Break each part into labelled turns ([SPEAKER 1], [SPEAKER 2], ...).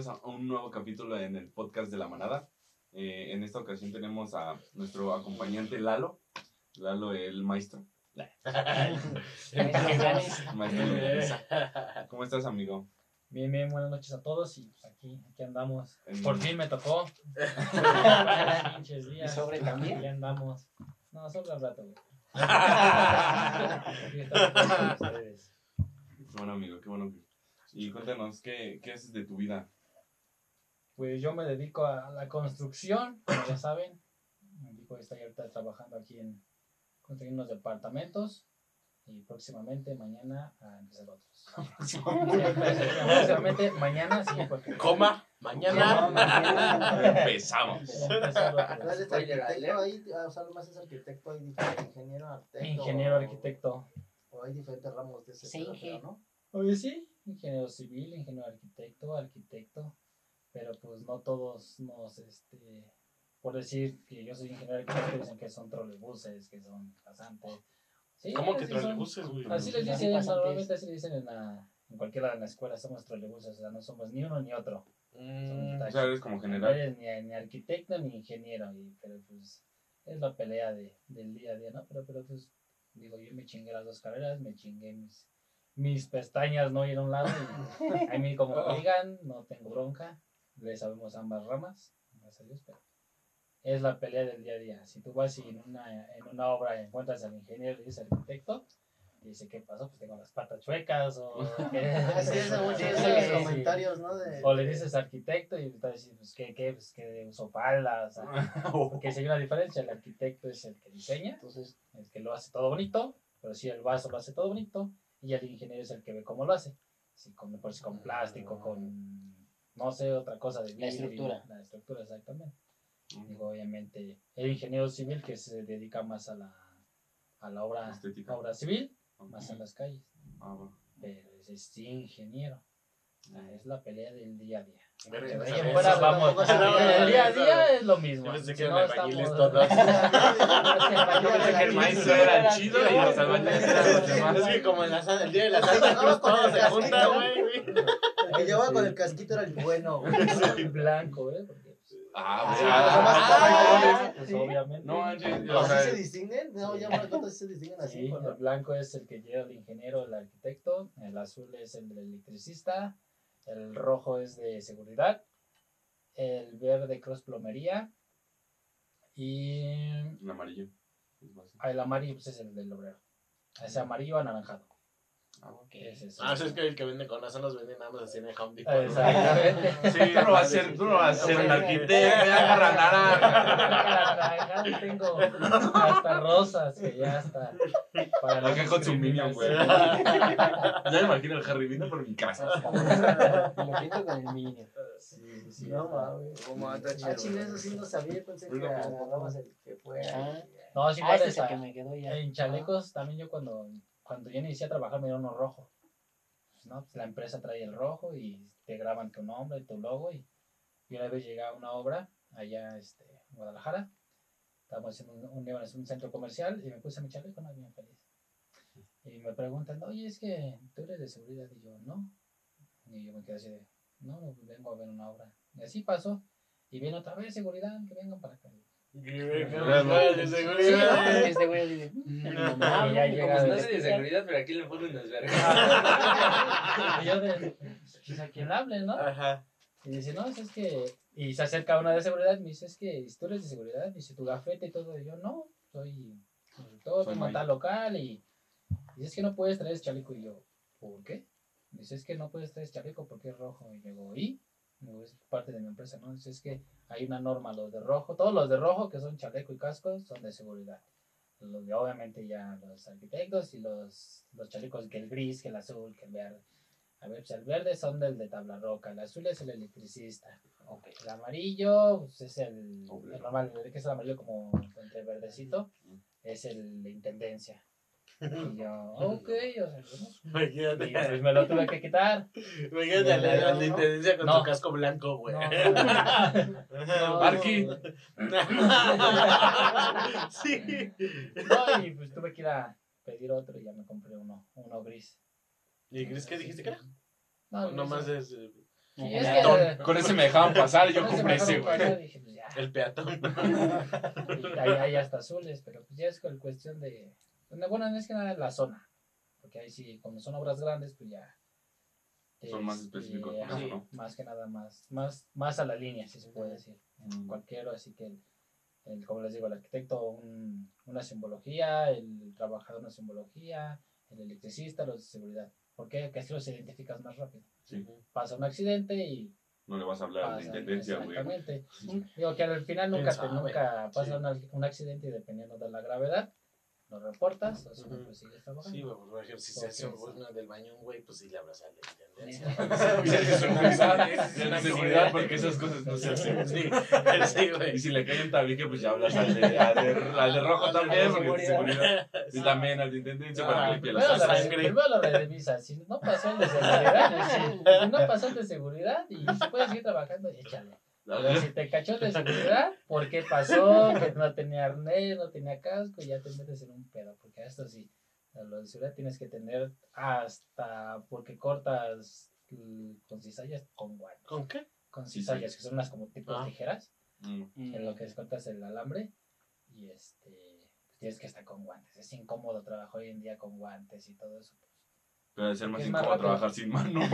[SPEAKER 1] bienvenidos a un nuevo capítulo en el podcast de la manada. Eh, en esta ocasión tenemos a nuestro acompañante Lalo, Lalo el maestro. ¿Cómo estás, amigo?
[SPEAKER 2] Bien, bien, buenas noches a todos y pues aquí, aquí andamos. Por fin me tocó.
[SPEAKER 3] ¿Y sobre también?
[SPEAKER 2] Aquí andamos. No, sobre al rato, güey.
[SPEAKER 1] bueno, amigo, qué bueno y cuéntanos, ¿qué, qué haces de tu vida?
[SPEAKER 2] Pues yo me dedico a la construcción, como ya saben. Me dedico a estar ahorita trabajando aquí en construyendo unos departamentos y próximamente mañana a empezar otros. próximamente mañana, sí, porque...
[SPEAKER 4] Coma, mañana, empezamos.
[SPEAKER 3] Ahí, o sea, más es arquitecto, hay ingeniero, arquitecto.
[SPEAKER 2] Ingeniero, arquitecto.
[SPEAKER 3] O hay diferentes ramos de ese sí, ¿no?
[SPEAKER 2] Oye, sí, ingeniero civil, ingeniero arquitecto, arquitecto, pero pues no todos nos, este, por decir que yo soy ingeniero arquitecto, dicen que son trolebuses, que son pasantes.
[SPEAKER 4] Sí, ¿Cómo que trolebuses, güey?
[SPEAKER 2] Así les dicen, normalmente así les dicen en, la, en cualquiera de la escuela, somos trolebuses, o sea, no somos ni uno ni otro.
[SPEAKER 1] Mm, o sea, eres como general.
[SPEAKER 2] No eres ni, ni, arquitecto ni ingeniero, y, pero pues es la pelea de, del día a día, ¿no? Pero, pero pues, digo, yo me chingué las dos carreras, me chingué mis mis pestañas no ir a un lado. Y a mí, como digan, no tengo bronca. Le sabemos ambas ramas, gracias a Dios, pero es la pelea del día a día. Si tú vas y en una, en una obra encuentras al ingeniero y dices arquitecto, y dice, ¿qué pasó? Pues tengo las patas chuecas, o...
[SPEAKER 3] comentarios, ¿no?
[SPEAKER 2] O le dices arquitecto y te dice, pues, ¿qué, qué? Pues, que uso palas, porque si hay una diferencia, el arquitecto es el que diseña, entonces, el que lo hace todo bonito, pero si el vaso lo hace todo bonito, y el ingeniero es el que ve cómo lo hace. Si con, si con plástico, con no sé, otra cosa de
[SPEAKER 3] La estructura.
[SPEAKER 2] La estructura, exactamente. Digo, obviamente, el ingeniero civil que se dedica más a la, a la obra, obra civil, más en las calles. Ah, Pero es ingeniero. Es la pelea del día a día. fuera, vamos. El día a día es lo mismo. Yo pensé que eran albañiles todos.
[SPEAKER 4] el maestro era chido y los albañiles eran los demás. Es que como el día de la Santa Cruz todos se juntan, güey.
[SPEAKER 3] El que llevaba con el casquito era el bueno.
[SPEAKER 2] El blanco, ¿eh?
[SPEAKER 1] Ah,
[SPEAKER 2] pues obviamente.
[SPEAKER 3] No, ¿Así se distinguen? No, ya me se distinguen así.
[SPEAKER 2] el blanco es el que lleva el ingeniero, el arquitecto. El azul es el electricista el rojo es de seguridad, el verde cross plomería y
[SPEAKER 1] el amarillo.
[SPEAKER 2] El amarillo pues, es el del obrero. Ese amarillo anaranjado.
[SPEAKER 4] Ah, okay. es eso. Ah, es que el que vende con eso nos vende nada más así en el Home
[SPEAKER 2] Depot. Exactamente.
[SPEAKER 4] Sí, tú no vas a ser, tú no vas a ser un arquitecto, ya agarra
[SPEAKER 2] naranja. tengo hasta rosas que ya está.
[SPEAKER 1] Para que con su minion, güey. Ya me imagino el Harry vino por mi casa.
[SPEAKER 3] Lo pinto con el minion. Sí, sí. No mames. Como Ah, chile, eso sí no sabía, pensé que agarrabas el que fuera.
[SPEAKER 2] No, sí, ah, este es el que me quedó ya. En chalecos también yo cuando cuando yo inicié a trabajar me dieron uno rojo. Pues, la empresa trae el rojo y te graban tu nombre, tu logo. Y, una vez llegué una obra allá este, en Guadalajara. Estábamos en un, centro comercial y me puse mi chaleco, no, bien feliz. Y me preguntan, oye, es que tú eres de seguridad. Y yo, no. Y yo me quedé así de, no, no vengo a ver una obra. Y así pasó. Y viene otra vez seguridad, que vengan para acá
[SPEAKER 4] de seguridad.
[SPEAKER 3] Este güey dice.
[SPEAKER 5] No, ya llega. No sé de seguridad, pero aquí le ponen unas vergas.
[SPEAKER 2] Y yo de. Pues a quien hable, ¿no? Ajá. Y dice, no, es que. Y se acerca una de seguridad y me dice, es que tú eres de seguridad. Dice, tu gafete y todo. Y yo, no, soy todo soy tal local. Y dice, es que no puedes traer ese chaleco. Y yo, ¿por qué? Dice, es que no puedes traer ese chaleco porque es rojo. Y yo, ¿y? Es parte de mi empresa, ¿no? es que hay una norma, los de rojo, todos los de rojo que son chaleco y casco son de seguridad. Los de, obviamente ya los arquitectos y los, los chalecos que el gris, que el azul, que el verde. A ver, pues el verde son del de tabla roca, el azul es el electricista. Okay. El amarillo pues es el, el normal, que es el amarillo como entre verdecito, es el de intendencia. Y yo, ok, o sea, Imagínate. Y pues me lo tuve que quitar.
[SPEAKER 4] Imagínate la, la intendencia con su casco blanco, güey. No,
[SPEAKER 2] sí. No, y pues tuve que ir a pedir otro y ya me compré uno, uno gris.
[SPEAKER 4] ¿Y gris qué dijiste que era? No, nomás es.
[SPEAKER 2] Eh, es que
[SPEAKER 1] Con ese me dejaban pasar y yo compré ese, güey.
[SPEAKER 2] Pues.
[SPEAKER 4] El peatón.
[SPEAKER 2] Ahí hay hasta azules, pero pues ya es con cuestión de. Bueno, no es que nada la zona. Porque ahí sí, como son obras grandes, pues ya.
[SPEAKER 1] Son más específicos por eso, ¿no?
[SPEAKER 2] Más que nada, más, más, más a la línea, si se puede decir. En cualquier, así que el, como les digo, el arquitecto un, una simbología, el trabajador una simbología, el electricista, los de seguridad. ¿Por qué? Porque así los identificas más rápido.
[SPEAKER 1] Sí.
[SPEAKER 2] Pasa un accidente y
[SPEAKER 1] no le vas a hablar de intendencia, güey.
[SPEAKER 2] Exactamente. Digo que al final nunca, te, nunca pasa un accidente y dependiendo de la gravedad, lo reportas, o si no, pues sigues trabajando.
[SPEAKER 4] Sí, güey, por ejemplo, si se hace un del baño un güey, pues sí le hablas al de intendencia.
[SPEAKER 1] De seguridad, porque esas cosas no se hacen. Sí, sí, güey. Y si le cae un tabique, pues ya hablas al de, al de, rojo también, porque es seguridad. Y también al de intendencia para que limpie la
[SPEAKER 2] sangre. Primero lo revisas, si no pasó el de seguridad, si no pasó el de seguridad y se puede seguir trabajando, échale. Pero si te cachó de seguridad, ¿por qué pasó? Que no tenía arnés, no tenía casco, y ya te metes en un pedo. Porque esto sí, lo de seguridad tienes que tener hasta porque cortas con cizallas con guantes.
[SPEAKER 4] ¿Con qué?
[SPEAKER 2] Con cizallas, que son unas como tipo ah. tijeras, mm. en lo que cortas el alambre. Y este, pues tienes que estar con guantes. Es incómodo trabajar hoy en día con guantes y todo eso.
[SPEAKER 1] Pero debe ser más incómodo trabajar sin mano.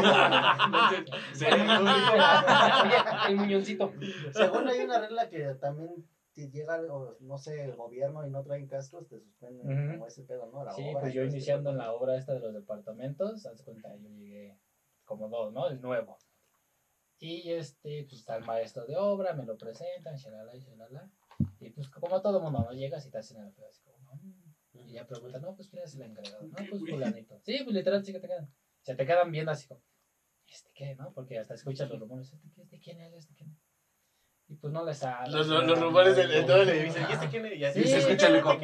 [SPEAKER 3] el muñoncito. Según hay una regla que también si llega, no sé, el gobierno y no traen cascos, te suspenden como ese pedo, ¿no?
[SPEAKER 2] sí, pues yo iniciando en la obra esta de los departamentos, haz cuenta, yo llegué como dos, ¿no? El nuevo. Y este, pues está el maestro de obra, me lo presentan, shalala y shalala. Y pues como todo mundo, ¿no? Llegas y te hacen el pedo así como, no, y ya pregunta, no, pues quién es el encargado. No, pues fulanito. Sí, pues literal, sí que te quedan. Se te quedan viendo así como, ¿este qué, no? Porque hasta escuchas los rumores, ¿este, ¿este quién es? ¿Este quién es? Y pues no les sale.
[SPEAKER 4] Los, los, rumores de, todo el edificio. ¿Y este quién es? Y así
[SPEAKER 1] se escucha el eco.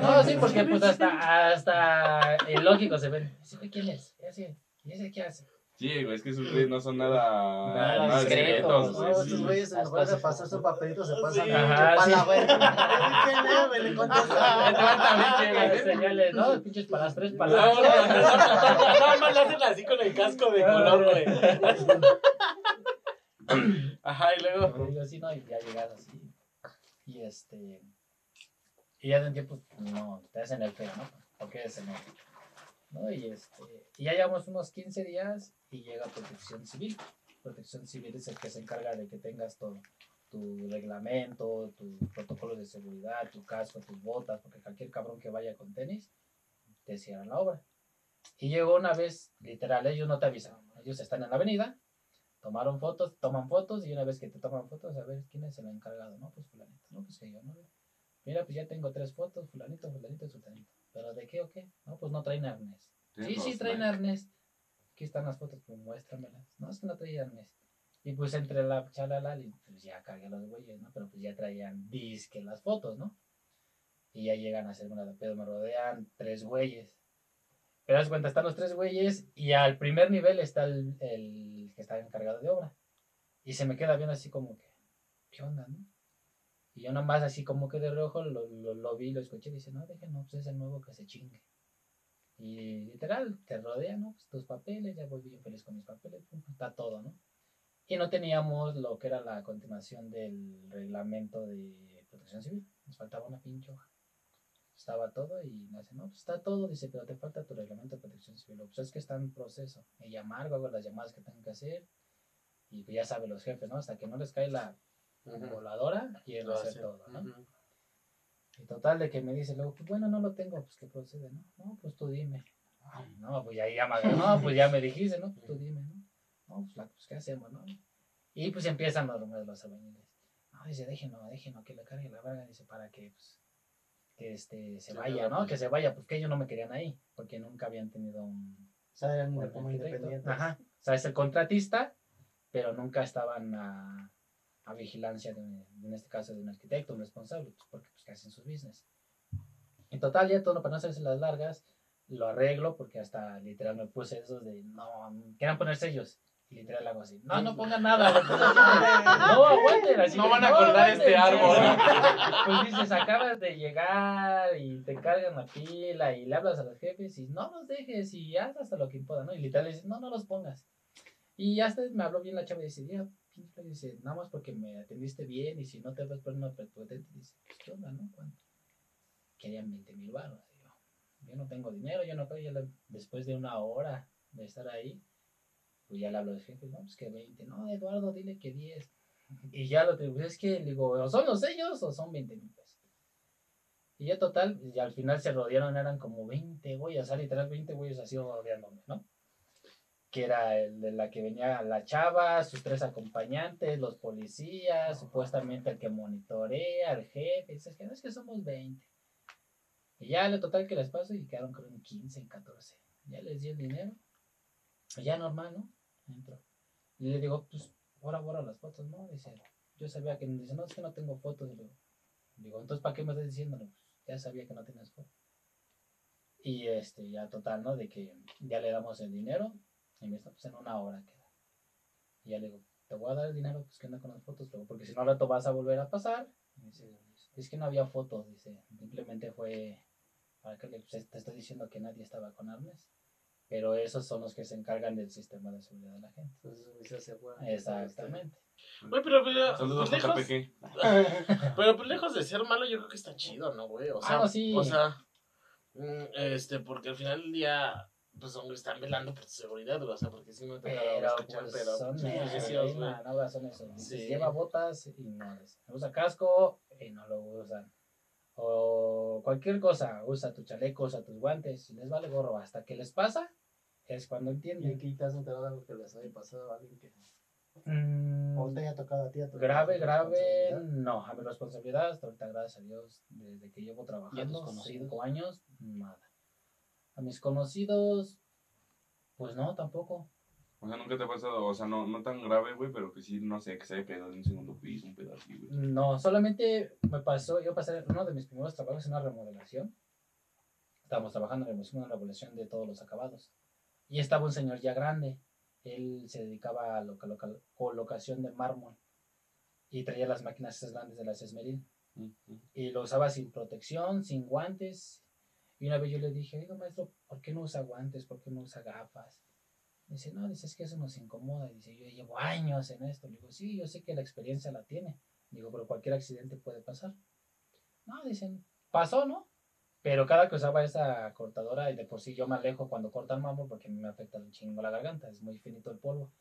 [SPEAKER 2] No, sí, porque pues hasta, hasta el lógico se ven. ¿Ese quién es? ¿Y ese, ¿Y ese qué hace?
[SPEAKER 1] Sí, güey, es que esos güeyes no son nada,
[SPEAKER 3] nada, nada discretos. No, estos güeyes en lugar de pasar su papelito se pasan a
[SPEAKER 2] sí.
[SPEAKER 3] la güey.
[SPEAKER 2] ¿Qué le contestan? Señales, no, pinches para las tres palabras.
[SPEAKER 4] Nada más le hacen así con el casco de color, güey. Ajá, y luego.
[SPEAKER 2] Y así, no, y ya llegas así. Y este. Y ya de un tiempo, no, te hacen el feo, ¿no? Porque es el Y, este, y ya llevamos unos 15 días y llega Protección Civil. Protección Civil es el que se encarga de que tengas todo, tu reglamento, tu protocolo de seguridad, tu casco, tus botas, porque cualquier cabrón que vaya con tenis te cierran la obra. Y llegó una vez, literal, ellos no te avisan, ellos están en la avenida, tomaron fotos, toman fotos y una vez que te toman fotos, a ver quién es el encargado, no, pues fulanito, no, pues que yo, no. Mira, pues ya tengo tres fotos, fulanito, fulanito, fulanito. ¿Pero de qué o qué? No, pues no traen arnés. Sí, sí, traen arnés. Aquí están las fotos, pues muéstramelas. No, es que no traían arnés. Y pues entre la chalala, pues ya cargué los güeyes, ¿no? Pero pues ya traían disque las fotos, ¿no? Y ya llegan a hacer una de pedo, me rodean tres güeyes. Pero das cuenta, están los tres güeyes y al primer nivel está el, el que está encargado de obra. Y se me queda viendo así como que, ¿qué onda, no? Y yo nomás así como que de rojo lo, lo, lo vi, lo escuché y dice, no, déjenlo, pues es el nuevo que se chingue. Y literal, te rodea, ¿no? Pues tus papeles, ya voy bien feliz con mis papeles, está todo, ¿no? Y no teníamos lo que era la continuación del reglamento de protección civil. Nos faltaba una pinche hoja. Estaba todo y me dice, no, pues está todo, dice, pero te falta tu reglamento de protección civil. Pues es que está en proceso. Y llamar, hago las llamadas que tengo que hacer. Y pues ya saben los jefes, ¿no? Hasta que no les cae la voladora, quieren hacer todo, ¿no? Y total, de que me dice luego, pues bueno, no lo tengo, pues que procede, ¿no? No, pues tú dime. no, pues ya, ya me, no, pues ya me dijiste, ¿no? Pues tú dime, ¿no? No, pues, pues ¿qué hacemos, no? Y pues empiezan los rumores de los albañiles. No, dice, déjenlo, déjenlo, que le cargue la verga, dice, para que, pues, que este, se vaya, ¿no? Que se vaya, pues que ellos no me querían ahí, porque nunca habían tenido un...
[SPEAKER 3] O sea, eran como independientes.
[SPEAKER 2] Ajá, o sea, es el contratista, pero nunca estaban a a vigilancia, de, en este caso de un arquitecto, un responsable, pues, porque pues que hacen sus business. En total, ya todo, para no hacerse las largas, lo arreglo porque hasta literal me puse esos de, no, quieran poner sellos. Y literal hago así, no, no pongan nada. no aguanten, así.
[SPEAKER 4] No van a acordar este árbol.
[SPEAKER 2] Pues dices, acabas de llegar y te cargan la pila y le hablas a los jefes y no los dejes y haz hasta lo que pueda, ¿no? Y literal dices, no, no los pongas. Y hasta me habló bien la chava y dice, dice, nada más porque me atendiste bien y si no te vas por una prepotente, dice, pues, ¿qué onda, no? ¿Cuánto? Querían 20 mil baros. Yo, yo no tengo dinero, yo no puedo, después de una hora de estar ahí, pues ya le hablo de jefe, no, pues que 20, no, Eduardo, dile que 10. Y ya lo tengo, es que, digo, o son los sellos o son 20 mil pesos. Y ya total, y al final se rodearon, eran como 20 güeyes, o sea, literal 20 güeyes así rodeándome, ¿no? Que era el de la que venía la chava, sus tres acompañantes, los policías, supuestamente el que monitorea, el jefe, dices que no es que somos 20. Y ya le total que les paso y quedaron creo en 15, en 14. Ya les di el dinero. Ya normal, ¿no? Entro. Y le digo, pues, ahora borra las fotos, ¿no? Dice, yo sabía que, dice, no, es que no tengo fotos. Y digo, entonces, ¿para qué me estás diciendo? Pues, ya sabía que no tenías fotos. Y este, ya total, ¿no? De que ya le damos el dinero y me pues en una hora queda. Y ya le digo, te voy a dar el dinero, pues que anda con las fotos, porque si no, al rato vas a volver a pasar. Y dice, es que no había fotos, dice, simplemente fue para que le, pues, te estoy diciendo que nadie estaba con armas. Pero esos son los que se encargan del sistema de seguridad de la gente. Exactamente.
[SPEAKER 4] Güey, pero, pero Saludos pues, lejos, pero pues, lejos de ser malo, yo creo que está chido, ¿no, güey? O sea, ah, sí. o sea, mm, este, porque al final del día, pues, hombre, están velando por tu seguridad, o sea, porque si no te pero, escuchar, pues, pero son
[SPEAKER 2] pues, no, son eso. Sí. Lleva botas y no usa casco y no lo usan. O cualquier cosa, usa tu chaleco, usa tus guantes, si les vale gorro hasta que les pasa, es cuando entienden.
[SPEAKER 3] ¿Y aquí te has enterado algo que les haya pasado a alguien que... Mm, ¿O te haya tocado a ti? A
[SPEAKER 2] grave, grave, no, a mi responsabilidad hasta ahorita, gracias a Dios, desde que llevo trabajando, cinco años, nada. A mis conocidos, pues no, tampoco.
[SPEAKER 1] O sea, nunca te ha pasado, o sea, no, no tan grave, güey, pero que sí, no sé, que se haya quedado en un segundo piso, un pedazo, güey.
[SPEAKER 2] No, solamente me pasó, yo pasé uno de mis primeros trabajos en una remodelación. Estábamos trabajando en una remodelación de todos los acabados. Y estaba un señor ya grande. Él se dedicaba a la colocación de mármol. Y traía las máquinas esas grandes de la Esmeril. Y lo usaba sin protección, sin guantes. Y una vez yo le dije, oiga maestro, ¿por qué no usa guantes? ¿Por qué no usa gafas? Dice, no, dice, es que eso nos incomoda. Dice, yo llevo años en esto. Le digo, sí, yo sé que la experiencia la tiene. Digo, pero cualquier accidente puede pasar. No, dicen, pasó, ¿no? Pero cada que usaba esa cortadora, y de por sí yo me alejo cuando corta el mambo porque me afecta un chingo la garganta, es muy finito el polvo.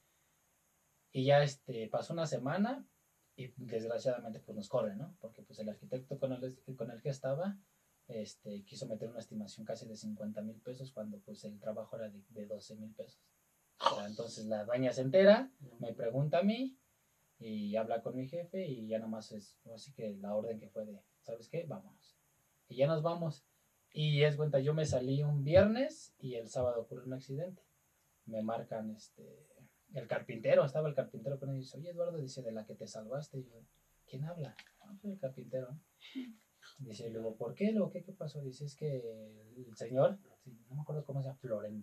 [SPEAKER 2] Y ya este, pasó una semana y desgraciadamente pues nos corre, ¿no? Porque pues el arquitecto con el, con el que estaba este, quiso meter una estimación casi de 50 mil pesos cuando pues el trabajo era de, de 12 mil pesos entonces la dueña se entera, me pregunta a mí y habla con mi jefe y ya nomás es así que la orden que fue de, ¿sabes qué? Vámonos. Y ya nos vamos. Y es cuenta, yo me salí un viernes y el sábado ocurrió un accidente. Me marcan este el carpintero, estaba el carpintero con él y dice, oye Eduardo, dice, de la que te salvaste. Y yo, ¿quién habla? Ah, pues el carpintero. Dice, luego, ¿por qué? Luego, ¿qué, ¿qué pasó? Dice, es que el señor, no me acuerdo cómo se llama,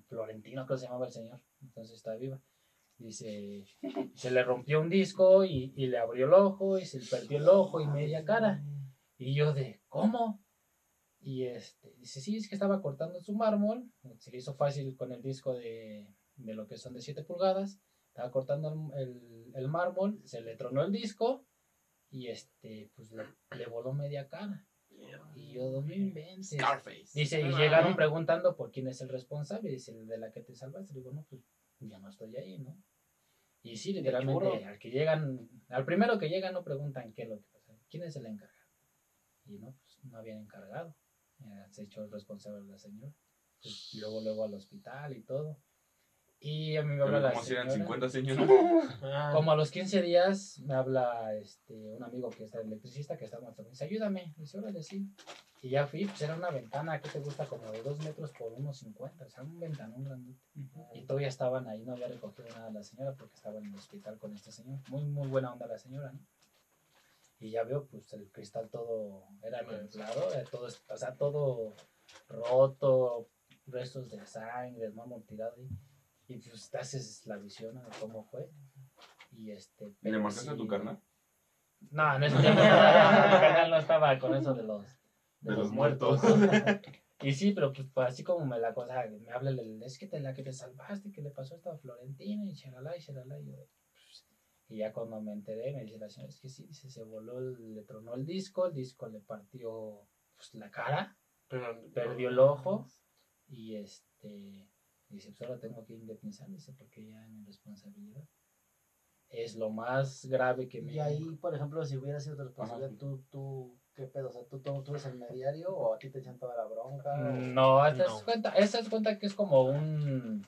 [SPEAKER 2] Florentino creo que se llamaba el señor, entonces está viva. Dice, se le rompió un disco y, y le abrió el ojo y se le perdió el ojo y media cara. Y yo de, ¿cómo? Y este, dice, sí, es que estaba cortando su mármol, se le hizo fácil con el disco de, de lo que son de 7 pulgadas, estaba cortando el, el, mármol, se le tronó el disco y este, pues le, le voló media cara. Y yo, no Dice, y llegaron preguntando por quién es el responsable. Dice, de la que te salvaste. Digo, no, pues ya no estoy ahí, ¿no? Y sí, literalmente, al que llegan, al primero que llega no preguntan qué es lo que pasa. ¿Quién es el encargado? Y no, pues no habían encargado. se echó el responsable de la señora. Pues, luego, luego al hospital y todo. Y a mí me habla la señora. 50 señores? Ah. Como a los 15 días me habla este, un amigo que está electricista que está en nuestra dice, ayúdame. Dice, órale, sí. Y ya fui, pues era una ventana que te gusta como de 2 metros por 1,50. O sea, un ventanón grande. Y todavía estaban ahí, no había recogido nada la señora porque estaba en el hospital con este señor. Muy, muy buena onda la señora, ¿no? Y ya veo, pues el cristal todo era templado, todo, o sea, todo roto, restos de sangre, el mármol tirado ahí. Y pues te haces la visión de cómo fue. Y este.
[SPEAKER 1] ¿Y le marcaste a tu carnal?
[SPEAKER 2] No, en ese tiempo mi carnal no estaba con eso de los, de, los, muertos. Y sí, pero pues, pues así como me la cosa, me habla el, es que te la que te salvaste, que le pasó a esta Florentina y chalala y chalala. Y, pues, y ya cuando me enteré, me dice la señora, es que sí, se voló, le tronó el disco, el disco le partió pues, la cara, perdió el ojo y este, dice, pues ahora tengo que indemnizar, dice, porque ya es mi responsabilidad. Es lo más grave que
[SPEAKER 3] me... Y ahí, por ejemplo, si hubiera sido tu responsabilidad, tú, tú ¿Qué pedo? O sea, ¿tú, tú, eres el mediario o a ti te echan toda la bronca?
[SPEAKER 2] No, esta es cuenta, esta es cuenta que es como un.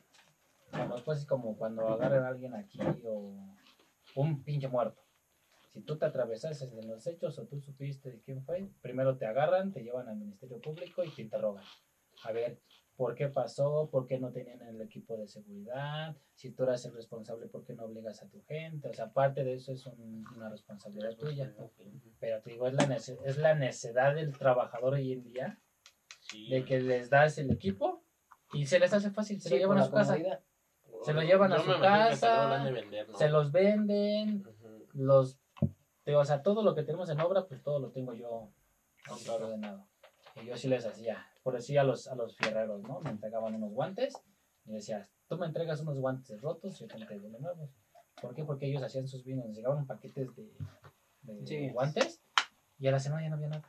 [SPEAKER 2] Bueno, pues como cuando agarran a alguien aquí o un pinche muerto. Si tú te atravesaste en los hechos o tú supiste de quién fue, primero te agarran, te llevan al Ministerio Público y te interrogan. A ver, por qué pasó, por qué no tenían el equipo de seguridad, si tú eras el responsable, por qué no obligas a tu gente. O sea, parte de eso es una responsabilidad tuya. Pero te digo, es la, es la necedad del trabajador hoy en día de que les das el equipo y se les hace fácil, se lo llevan a su casa. Se lo llevan a su casa, se los venden, los, o sea, todo lo que tenemos en obra, pues todo lo tengo yo ordenado. Y yo sí les hacía, por decir a los, a los fierreros, ¿no? Me entregaban unos guantes y decía, tú me entregas unos guantes rotos, yo te entrego los nuevos. ¿Por qué? Porque ellos hacían sus vinos, llegaban paquetes de, de guantes y a la semana ya no había nada.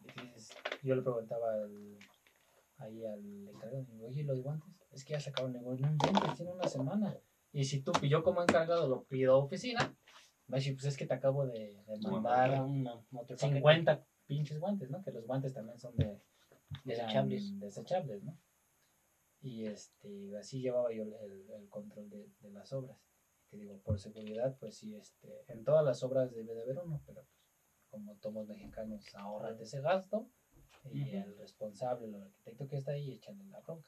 [SPEAKER 2] Entonces, yo le preguntaba al, ahí al encargado, oye, ¿los guantes? Es que ya se acaban, el negocio, no tiene una semana. Y si tú, yo como encargado lo pido a oficina, me dice, pues es que te acabo de, de mandar 50 pinches guantes, ¿no? Que los guantes también son de desechables, desechables ¿no? Y este, así llevaba yo el, el control de, de, las obras. Que digo, por seguridad, pues sí, este, en todas las obras debe de haber uno, pero pues, como todos mexicanos, ahorrate ese gasto y el responsable, el arquitecto que está ahí, échale la bronca.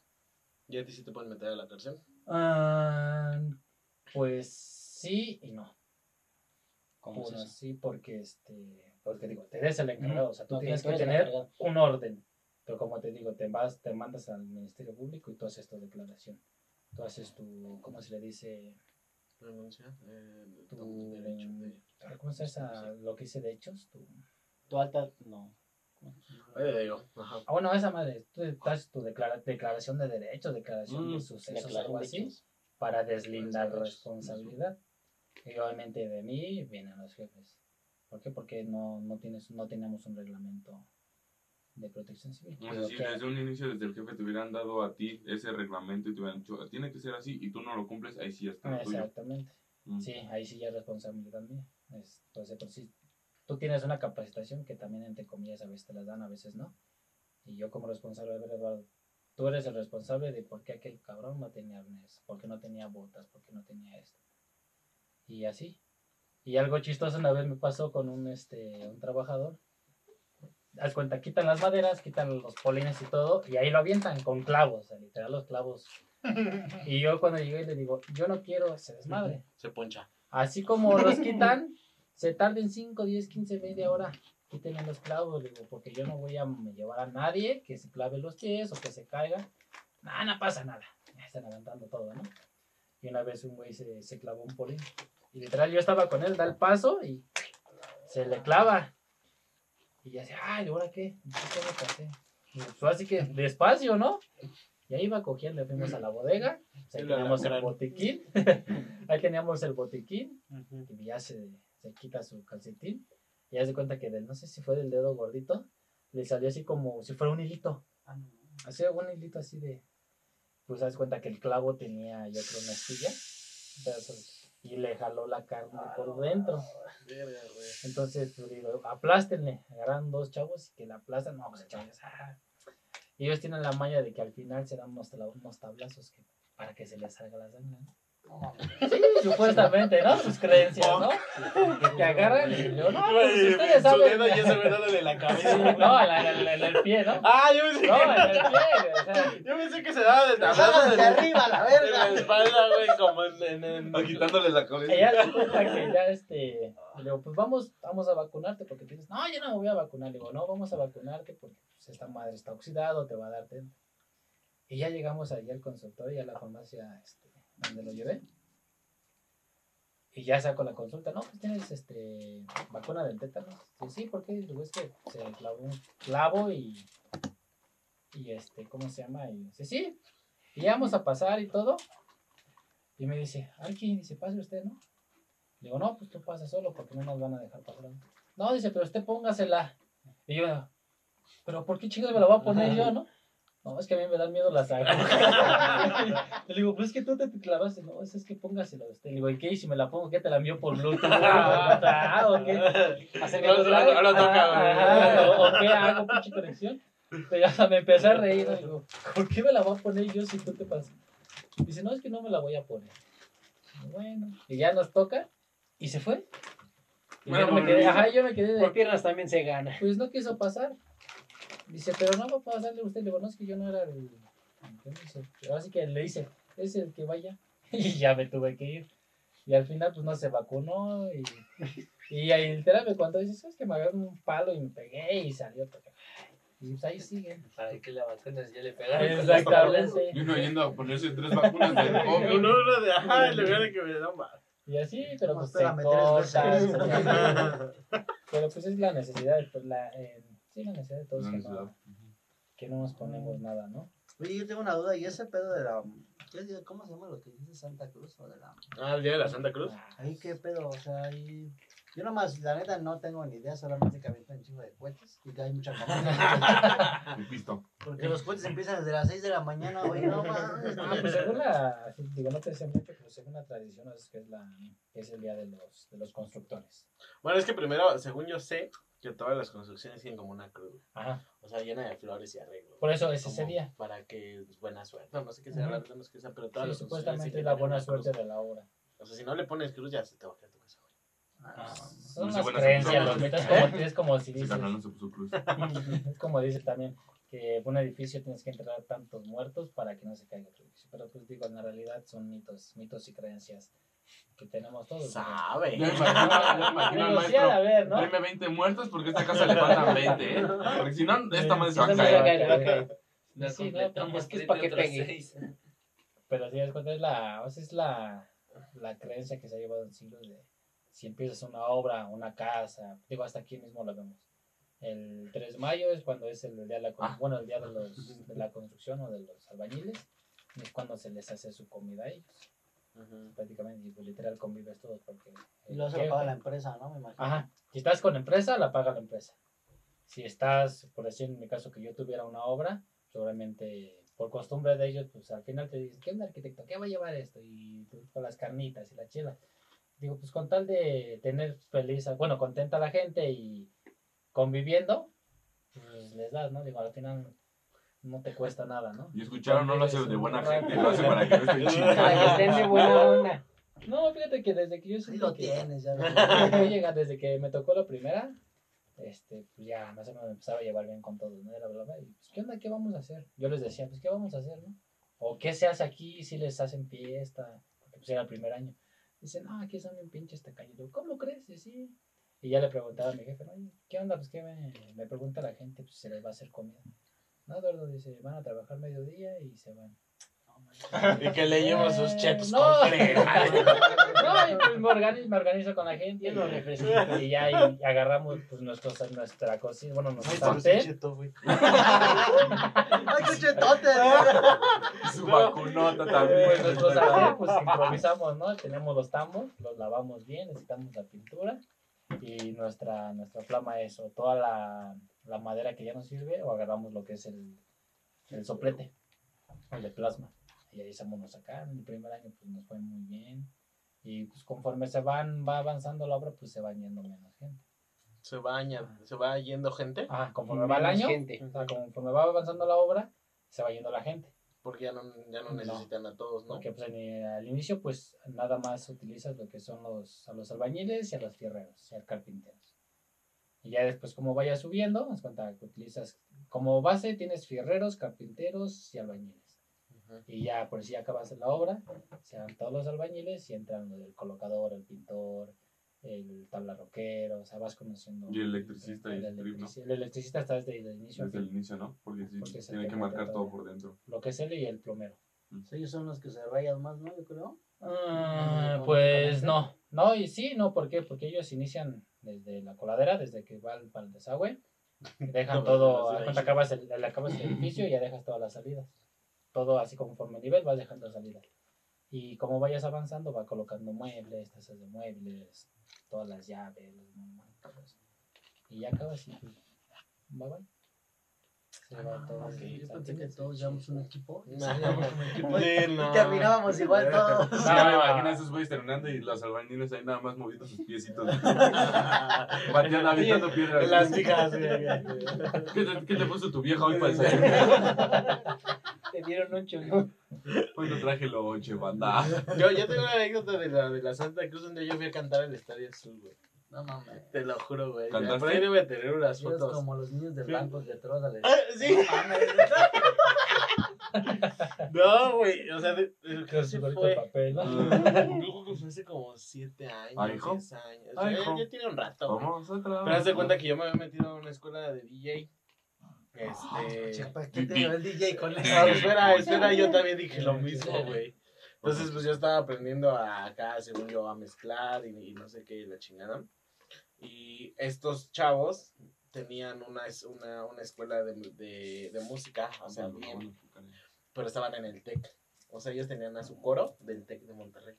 [SPEAKER 4] ¿Y a ti sí te pueden meter a la cárcel?
[SPEAKER 2] Ah, pues sí y no. ¿Cómo sí, porque este porque digo, te des el encargado, o sea, tú tienes que tener un orden. Pero como te digo, te vas, te mandas al Ministerio Público y tú haces tu declaración. Tú haces tu, ¿cómo se le dice? Renuncia. Eh, tu, derecho de, ¿Cómo se llama lo que dice de hechos? Tu,
[SPEAKER 3] tu alta, no.
[SPEAKER 4] digo.
[SPEAKER 2] Ajá. Ah, bueno, esa madre, tú haces tu declara, declaración de derechos, declaración de mm, sucesos, algo así, para deslindar responsabilidad. Y obviamente de mí vienen los jefes. ¿Por qué? Porque no, no, tienes, no tenemos un reglamento de protección civil.
[SPEAKER 1] No sé si desde un inicio, desde el jefe te hubieran dado a ti ese reglamento y te hubieran dicho, tiene que ser así y tú no lo cumples, ahí sí ya está.
[SPEAKER 2] Exactamente. Mm. Sí, ahí sí ya es responsabilidad mía. Es, entonces, por si tú tienes una capacitación que también, entre comillas, a veces te la dan, a veces no. Y yo como responsable, de ver, Eduardo, tú eres el responsable de por qué aquel cabrón no tenía arnés, por qué no tenía botas, por qué no tenía esto. Y así, y algo chistoso una vez me pasó con un, este, un trabajador. Haz cuenta, quitan las maderas, quitan los polines y todo, y ahí lo avientan con clavos, literal los clavos. Y yo cuando llegué le digo, yo no quiero ese desmadre.
[SPEAKER 4] Se poncha.
[SPEAKER 2] Así como los quitan, se tarden 5, 10, 15, media hora. Quítenme los clavos, digo, porque yo no voy a llevar a nadie que se clave los pies o que se caiga. Nada, no pasa nada. Ya están aventando todo, ¿no? Y una vez un güey se, se clavó un polín. Y literal yo estaba con él, da el paso y se le clava. Y ya decía, ay, ¿ahora qué? ¿Qué tengo que hacer? Y pues así que despacio, ¿no? Y ahí iba cogiendo, fuimos a la bodega, ahí teníamos el botiquín, ahí teníamos el botiquín, y ya se, se quita su calcetín, y ya se cuenta que del, no sé si fue del dedo gordito, le salió así como si fuera un hilito. Ah, así un hilito así de, pues das cuenta que el clavo tenía, yo creo, una astilla, y le jaló la carne por dentro. Entonces, pues, digo, aplástenle. Agarran dos chavos y que la aplastan. No, pues chavos, ah. Ellos tienen la maña de que al final se dan unos, unos tablazos que, para que se les salga la sangre. ¿no? Sí, supuestamente, ¿no? Sus creencias, ¿no? Que agarran y yo, no, pues ustedes saben. Su dedo ya se me de la cabeza. no, en, el pie, ¿no?
[SPEAKER 4] Ah, yo pensé.
[SPEAKER 2] No, en el pie, o sea.
[SPEAKER 4] Yo pensé que se daba de
[SPEAKER 3] tablazo. de arriba, la verga.
[SPEAKER 4] En la espalda, güey, como en. en,
[SPEAKER 1] en... quitándole la cabeza.
[SPEAKER 2] Ella se cuenta que ya, este. Le digo, pues vamos, vamos a vacunarte porque tienes. No, yo no me voy a vacunar. Le digo, no, vamos a vacunarte porque pues, esta madre está oxidado, te va a dar Y ya llegamos ahí al consultorio y a la farmacia, este donde lo llevé. Y ya saco la consulta, no, pues tienes este vacuna del tétano. Sí, sí, ¿por qué? es que se clavó un clavo y Y este, ¿cómo se llama? Y dice, sí. Y vamos a pasar y todo. Y me dice, alguien dice, pase usted, ¿no? Digo, no, pues tú pasa solo porque no nos van a dejar pasar. No, dice, pero usted póngasela. Y yo, pero ¿por qué chingados me la voy a poner yo, no? No, es que a mí me dan miedo las agujas. le digo, pues es que tú te clavaste. No, es, es que póngasela usted. Le digo, ¿y qué? Y si me la pongo, ¿qué te la envío por Bluetooth? ¿o qué? No, no, toca, ¿O qué hago, pinche conexión? Pero ya me empecé a reír. ¿no? Digo, ¿por qué me la voy a poner yo si tú te pasas? Dice, no, es que no me la voy a poner. Bueno, y ya nos toca y se fue. Y bueno, yo me quedé, ajá, yo me quedé
[SPEAKER 3] de. Por piernas también se gana.
[SPEAKER 2] Pues no quiso pasar. Dice, pero no va a pasarle a usted. Le digo, no, es que yo no era el. Así que le dice, es el que vaya. Y ya me tuve que ir. Y al final, pues no se vacunó. Y, y ahí literalmente cuando dice, es que me agarró un palo y me pegué y salió. Y pues ahí siguen.
[SPEAKER 5] Para que la vacuna ya le pegaron.
[SPEAKER 2] Exactamente.
[SPEAKER 1] Y uno yendo a ponerse tres vacunas de
[SPEAKER 4] COVID. Uno, uno de, ajá, lugar de que me dan más.
[SPEAKER 2] Y así, pero pues Pero pues es la necesidad, pues la, eh, sí, la necesidad de todos que no, que no nos ponemos nada, ¿no?
[SPEAKER 3] Oye, yo tengo una duda, ¿y ese pedo de la... ¿Cómo se llama lo que dice Santa Cruz? O de la...
[SPEAKER 4] Ah, el día de la Santa Cruz.
[SPEAKER 3] Ahí qué pedo, o sea, ahí... Yo nomás, la neta, no tengo ni idea, solamente que avientan un chingo de cohetes y que hay mucha mamá. Porque los cohetes empiezan desde las 6 de la mañana, oye, no mames.
[SPEAKER 2] Ah, pues según la, digo, no te sé mucho, pero según la tradición es que es, la, es el día de los, de los constructores.
[SPEAKER 4] Bueno, es que primero, según yo sé, que todas las construcciones tienen como una cruz. Ajá. O sea, llena de flores y arreglos.
[SPEAKER 2] Por eso es ese día.
[SPEAKER 4] Para que, pues, buena suerte. No, no sé qué sea, la verdad no sé qué sea, pero todas
[SPEAKER 2] sí,
[SPEAKER 4] las
[SPEAKER 2] supuestamente es la buena suerte de la obra.
[SPEAKER 4] O sea, si no le pones cruz, ya se te va a caer tu casa.
[SPEAKER 2] Ah, son unas creencias, los como, es como si dices, es como dice también, que un edificio tienes que enterrar tantos muertos para que no se caiga otro edificio, pero pues digo, en la realidad son mitos, mitos y creencias que tenemos todos.
[SPEAKER 4] Sabe.
[SPEAKER 1] Yo imagino, imagino al maestro, a ver, ¿no? Dime 20 muertos porque a esta casa le faltan 20, ¿eh? Porque si no, esta madre se va a caer.
[SPEAKER 2] Sí, no, es que es para que pegue. Pero si es la, es la, la creencia que se ha llevado en siglos de si empiezas una obra, una casa, digo, hasta aquí mismo lo vemos. El 3 de mayo es cuando es el día de la, ah. bueno, el día de, los, de la construcción o de los albañiles, es cuando se les hace su comida a ellos. Prácticamente, y pues, literal convives todos porque...
[SPEAKER 3] Y luego se lo paga la empresa, ¿no? Me imagino.
[SPEAKER 2] Ajá, si estás con empresa, la paga la empresa. Si estás, por decir en mi caso que yo tuviera una obra, seguramente por costumbre de ellos, pues al final te dicen, ¿qué onda arquitecto? ¿Qué va a llevar esto? Y tú con las carnitas y la chela digo, pues con tal de tener feliz, bueno, contenta a la gente y conviviendo, pues les das, ¿no? Digo, al final no te cuesta nada, ¿no?
[SPEAKER 1] Y escucharon, no lo hace de buena gente, lo hace para que no estén
[SPEAKER 3] chingando. Para que estén de buena onda.
[SPEAKER 2] No, fíjate que desde que yo
[SPEAKER 3] sí lo tienes, ya.
[SPEAKER 2] llega, desde que me tocó la primera, este, pues ya más o menos me empezaba a llevar bien con todos, ¿no? Era bla, bla, y pues, ¿qué onda? ¿Qué vamos a hacer? Yo les decía, pues, ¿qué vamos a hacer, no? O ¿qué se hace aquí si les hacen fiesta? Porque pues era el primer año. Dice, no, aquí son bien pinches tacaños. ¿Cómo crees? Y sí. Y ya le preguntaba a mi jefe, ¿qué onda? Pues que me, me pregunta la gente, pues se les va a hacer comida. No, Eduardo dice, van a trabajar mediodía y se van.
[SPEAKER 4] y que le llevo sus eh, chetos
[SPEAKER 2] no, no, y pues me organizo, me organizo con la gente y ya y, agarramos pues nuestros, nuestra cocina, bueno, nuestro sartén.
[SPEAKER 3] ¡Ay, qué chetote!
[SPEAKER 1] Su vacunota también.
[SPEAKER 2] Pues nuestro sartén, pues improvisamos, ¿no? Tenemos los tambos, los lavamos bien, necesitamos la pintura y nuestra, nuestra flama es o toda la, la madera que ya nos sirve o agarramos lo que es el, el soplete, el de plasma y ahí se nos acá. En el primer año pues nos fue muy bien. Y pues conforme se van, va avanzando la obra, pues se va yendo menos gente.
[SPEAKER 4] Se baña, se va yendo gente.
[SPEAKER 2] Ah, conforme va el año, O sea, conforme va avanzando la obra, se va yendo la gente.
[SPEAKER 4] Porque ya no, ya no necesitan a todos, ¿no?
[SPEAKER 2] Porque pues, al inicio, pues nada más utilizas lo que son los, a los albañiles y a los fierreros y a los carpinteros. Y ya después, como vaya subiendo, das cuenta que utilizas como base, tienes fierreros, carpinteros y albañiles. Y ya, por si acabas la obra, se dan todos los albañiles y entran el colocador, el pintor, el tablarroquero, o sea, vas conociendo.
[SPEAKER 1] Y el electricista el, y el,
[SPEAKER 2] electricista, el electricista está desde el inicio.
[SPEAKER 1] Desde el inicio, ¿no? Porque, sí, tiene que marcar todo, por dentro.
[SPEAKER 2] Lo que es él y el plomero.
[SPEAKER 3] ellos son los que se rayan más, ¿no? Yo creo.
[SPEAKER 2] Ah, pues no, no, y sí, no, ¿por qué? Porque ellos inician desde la coladera, desde que va al, el desagüe, Dejan todo, cuando acabas el, acabas el edificio ya dejas todas las salidas. Todo así conforme nivel vas dejando salidas. Y como vayas avanzando va colocando muebles, tazas de muebles, todas las llaves, los Y ya acabas y bye bye.
[SPEAKER 3] Se va todo. yo pensé que todos llevamos un equipo. Y terminábamos igual todos.
[SPEAKER 1] Sí, me imagino a esos güeyes terminando y los albañiles ahí nada más moviendo sus piecitos. Pateando, aventando piedras. Las hijas, ¿Qué te, ¿Qué te puso tu vieja hoy para el
[SPEAKER 2] Te dieron ocho, ¿no?
[SPEAKER 1] Hoy no traje los ocho, banda.
[SPEAKER 4] Yo, yo tengo una anécdota de la, de la Santa Cruz donde yo fui a cantar al Estadio Azul, güey. No mames. Te lo juro, güey. Por ahí debe tener unas fotos.
[SPEAKER 3] como los niños de blancos de Troda.
[SPEAKER 4] Ah, sí. No, güey. O sea, ¿qué se fue? Papel, ¿no? Yo que fue hace como 7 años. ¿Ah, hijo? 10 años. ¿Ah, hijo? Ya, tiene un rato. Otra Pero haz de cuenta que yo me había metido a una escuela de DJ. Este. ¿Qué te el DJ con eso? espera, espera, yo también dije lo mismo, güey. Entonces, pues yo estaba aprendiendo a, acá, según yo, a mezclar y, y no sé qué, la chingada. Y estos chavos tenían una, una, una escuela de, de, de, música, o sea, bien, pero estaban en el TEC. O sea, ellos tenían a su coro del TEC de Monterrey.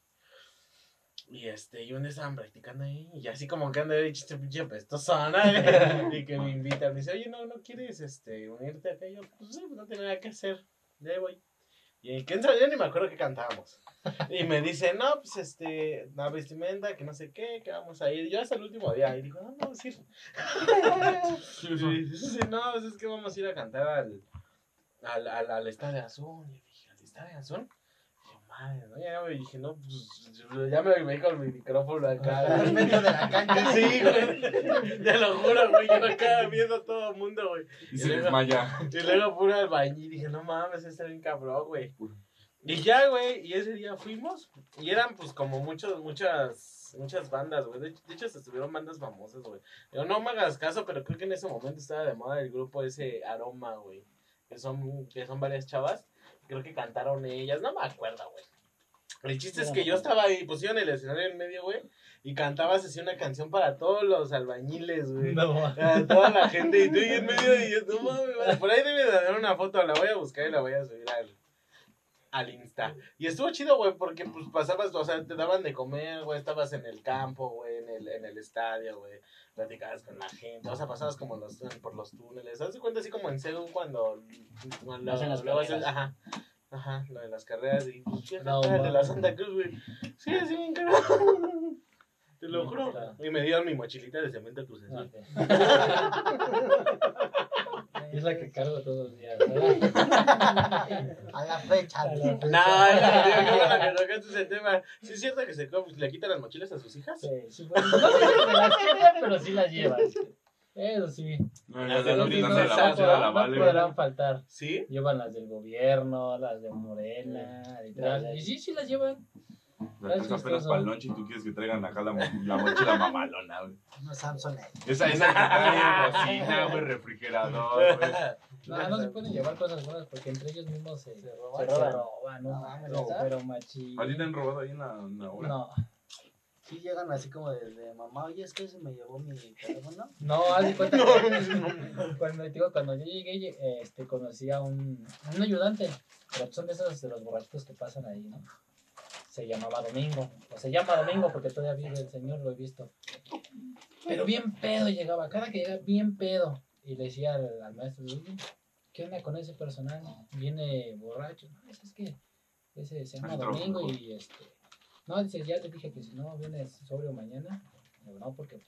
[SPEAKER 4] Y este, y un día estaban practicando ahí, y así como que anda chiste pinche apestosona, y que me invitan, me dice, oye, no, no quieres este, unirte acá, y yo, pues sí, pues no tengo nada que hacer, ya ahí voy. Y quién sabe, yo ni me acuerdo que cantábamos. Y me dice, no, pues este, la vestimenta, que no sé qué, que vamos a ir. Yo hasta el último día, y digo, no, vamos a ir. y dice, no, pues es que vamos a ir a cantar al, al, al, al Estadio Azul. Y dije, ¿al Estadio Azul? madre, ¿no? Ya me dije, no, pues ya me veí con mi micrófono acá. En medio de la cancha. Sí, güey. Te lo juro, güey. Yo acá viendo a todo el mundo, güey.
[SPEAKER 1] Y, se desmaya.
[SPEAKER 4] Y luego puro albañil y dije, no mames, este es bien cabrón, güey. Y ya, güey, y ese día fuimos. Y eran, pues, como muchos, muchas, muchas bandas, güey. De, hecho, se estuvieron bandas famosas, güey. Yo no me hagas caso, pero creo que en ese momento estaba de moda el grupo ese Aroma, güey. Que son, que son varias chavas creo que cantaron ellas, no me acuerdo, güey. El chiste es que yo estaba ahí, pusieron el escenario en medio, güey, y cantabas así una canción para todos los albañiles, güey. No, a toda la gente, y tú ahí en medio, y yo, no mames, por ahí debe de dar una foto, la voy a buscar y la voy a subir al, al Insta. Y estuvo chido, güey, porque pues pasabas, o sea, te daban de comer, güey, estabas en el campo, güey, en el, en el estadio, güey, platicabas con la gente, o sea, pasabas como los, por los túneles, ¿Te cuenta así como en Seúl cuando, cuando
[SPEAKER 2] Hacen las
[SPEAKER 4] ajá, ajá, lo de las carreras y pues, no, de la Santa Cruz, güey, sí, sí, bien caro. Te lo juro. Y me dieron mi mochilita de cemento Cruz Azul.
[SPEAKER 2] Es la que cargo todos los días.
[SPEAKER 3] A la fecha.
[SPEAKER 4] No, no, no, que tocaste ese tema. ¿Sí es cierto que se le quitan las mochilas a sus hijas?
[SPEAKER 2] Sí, sí. Pues, no sé si se las quitan, pero sí las llevan. Eso sí. No, las de no, no, podrán faltar.
[SPEAKER 4] ¿Sí?
[SPEAKER 2] Llevan las del gobierno, las de Morena y tal. Y sí, sí las llevan.
[SPEAKER 1] La es apenas para el lunch y tú quieres que traigan acá la, la mochila mamalona, güey.
[SPEAKER 3] No Samsung.
[SPEAKER 1] Esa, esa que trae cocina, güey, refrigerador, güey.
[SPEAKER 2] No, no se pueden llevar cosas buenas porque entre ellos mismos se, se roban. Se roban, no, no, pero machi.
[SPEAKER 1] ¿A ti te han robado ahí en la, en la obra?
[SPEAKER 2] No.
[SPEAKER 3] Sí llegan así como de, mamá, oye, es que se me llevó mi teléfono.
[SPEAKER 2] No, haz de cuenta que cuando, digo, cuando yo llegué, este, conocí a un, un ayudante, pero son de esos de los borrachitos que pasan ahí, ¿no? Se llamaba Domingo, o se llama Domingo porque todavía vive el señor, lo he visto. Pero bien pedo llegaba, cada que llega bien pedo. Y le decía al, maestro, ¿qué onda con ese personal? Viene borracho. No, es que ese se llama Domingo y este... No, dice, ya te dije que si no vienes sobrio mañana, no, porque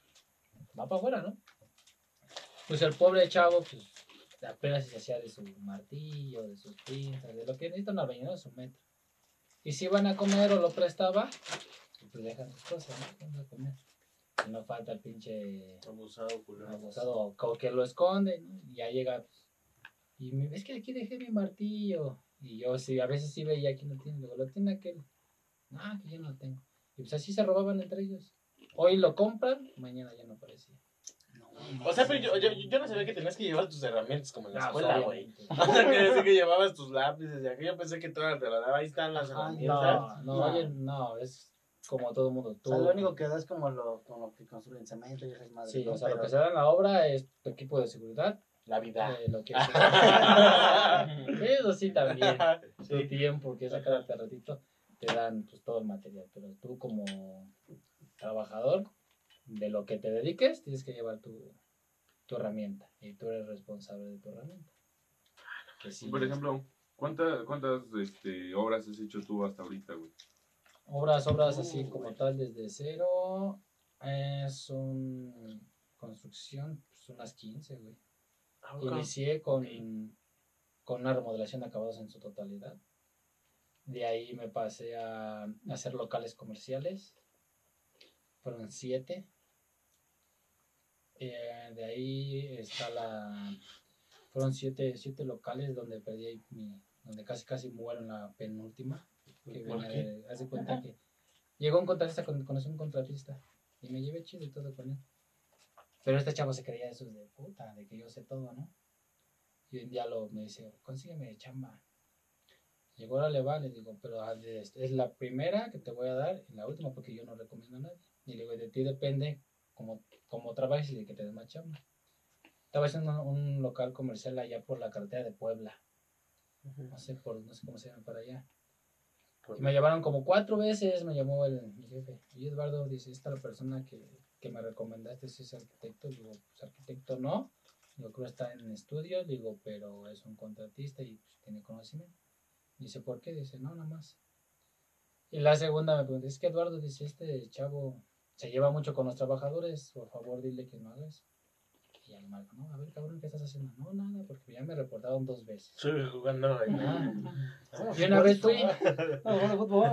[SPEAKER 2] va para afuera, ¿no? Pues el pobre chavo, pues apenas se hacía de su martillo, de sus pinzas, de lo que necesita una bañera de su metro. Y si van a comer o lo prestaba, pues dejan sus cosas, ¿no? Vamos a comer. Y no falta el pinche
[SPEAKER 4] abusado,
[SPEAKER 2] culero. Abusado, que lo esconde, ¿no? Y ya llega. Pues, y me ves que aquí dejé mi martillo. Y yo sí, a veces sí veía que no tiene, luego lo tiene aquel. No, que yo no lo tengo. Y pues así se robaban entre ellos. Hoy lo compran, mañana ya no aparecía.
[SPEAKER 4] O sea, pero yo, yo, yo, no sabía que tenías que llevar tus herramientas como en la escuela, güey. O sea, que decir que llevabas tus lápices y aquí yo pensé que todas te las daba. Ahí están las herramientas.
[SPEAKER 2] No, no, oye, no, es como todo el mundo.
[SPEAKER 3] Tú, o sea, lo único que da es como lo, como que construyen cemento y esas madres.
[SPEAKER 2] Sí, o sea, lo que se da en la obra es tu equipo de seguridad.
[SPEAKER 4] La vida.
[SPEAKER 2] Eh, lo que Eso sí también. Sí. Tu tiempo, que sacar al ratito, te dan pues, todo el material. Pero tú como trabajador, de lo que te dediques, tienes que llevar tu, tu herramienta. Y tú eres responsable de tu herramienta.
[SPEAKER 1] Que sí, Por ejemplo, ¿cuántas, cuántas este, obras has hecho tú hasta ahorita, güey?
[SPEAKER 2] Obras, obras así como tal desde cero. Es un construcción, pues unas 15, güey. Ah, Inicié con, con una remodelación de acabados en su totalidad. De ahí me pasé a hacer locales comerciales. Fueron siete. Eh, de ahí está la. Fueron siete, siete locales donde perdí mi. donde casi casi muero en la penúltima que hace cuenta que llegó un contratista, con, conocí un contratista y me llevé chido y todo con él. Pero este chavo se creía eso de puta, de que yo sé todo, ¿no? Y un día lo, me dice, consígueme chamba. Llegó la leva, le digo, pero ah, es la primera que te voy a dar y la última porque yo no recomiendo a nadie. Y le digo, de ti depende cómo, cómo trabajes y de que te des más chamba. Estaba haciendo un, local comercial allá por la carretera de Puebla. No sé, por, no sé cómo se llama para allá. Y me llamaron como cuatro veces, me llamó el, mi jefe. Y Eduardo dice, esta es la persona que, que me recomendaste, si es arquitecto. Digo, pues arquitecto no. Digo, creo que está en estudios. Digo, pero es un contratista y pues, tiene conocimiento. Dice, ¿por qué? Dice, no, nada más. Y la segunda me pregunta, es que Eduardo dice, este chavo se lleva mucho con los trabajadores, por favor dile que no hagas. Y ya le marco, no, a ver, cabrón, ¿qué estás haciendo? No, nada, porque ya me reportaron dos veces.
[SPEAKER 4] Sí, jugando ahí.
[SPEAKER 2] y una vez fui,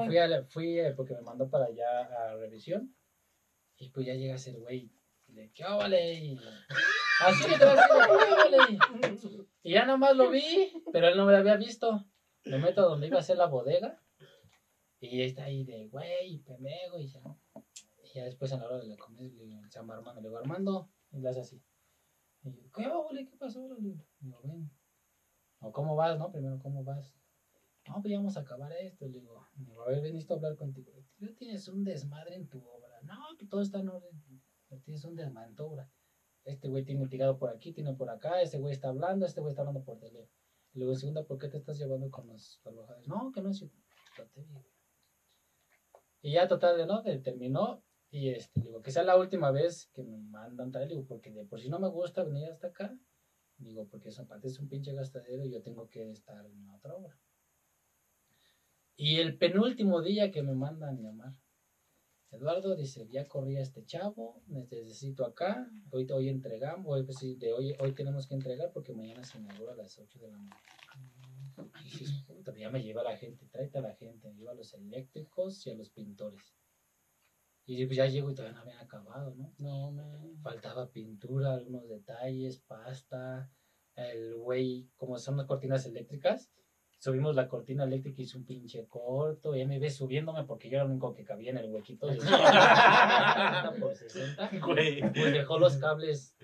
[SPEAKER 2] fui, a, fui eh, porque me mandó para allá a revisión. Y pues ya llega a ser güey. Le ¿qué vale? Así que te vas a decir, vale? Y ya nomás lo vi, pero él no me había visto. Me meto a donde iba a ser la bodega. Y está ahí de, güey, pemego y ya. Ya después a la hora de la comida le llama Armando, le digo, Armando, y le hace así. Y yo, ¿qué, ole, ¿Qué pasó? Le digo, ven. ¿cómo vas, no? Primero, ¿cómo vas? No, pues ya vamos a acabar esto. Le digo, a ver, veniste a hablar contigo. Tú tienes un desmadre en tu obra. No, que todo está en orden. Tienes un desmadre obra. Este güey tiene tirado por aquí, tiene por acá. Este güey está hablando, este güey está hablando por teléfono. Y luego, en segunda, ¿por qué te estás llevando con los trabajadores? No, que no es cierto. Y ya total, ¿no? Terminó y este, digo, que sea la última vez que me mandan traer, digo, porque de por si no me gusta venir hasta acá, digo, porque eso aparte es un pinche gastadero y yo tengo que estar en otra obra. Y el penúltimo día que me mandan llamar, Eduardo dice, ya corría este chavo, necesito acá, hoy, hoy entregamos, hoy, pues, de hoy, hoy tenemos que entregar porque mañana se inaugura a las 8 de la mañana. Y dices, puta, ya me lleva la gente, tráete a la gente, lleva a los eléctricos y a los pintores. Y pues ya llego y todavía no habían acabado, ¿no? No, me faltaba pintura, algunos detalles, pasta. El güey, como son las cortinas eléctricas, subimos la cortina eléctrica y hizo un pinche corto. Y me ve subiéndome porque yo era el único que cabía en el huequito. De por 60. Güey. Pues dejó los cables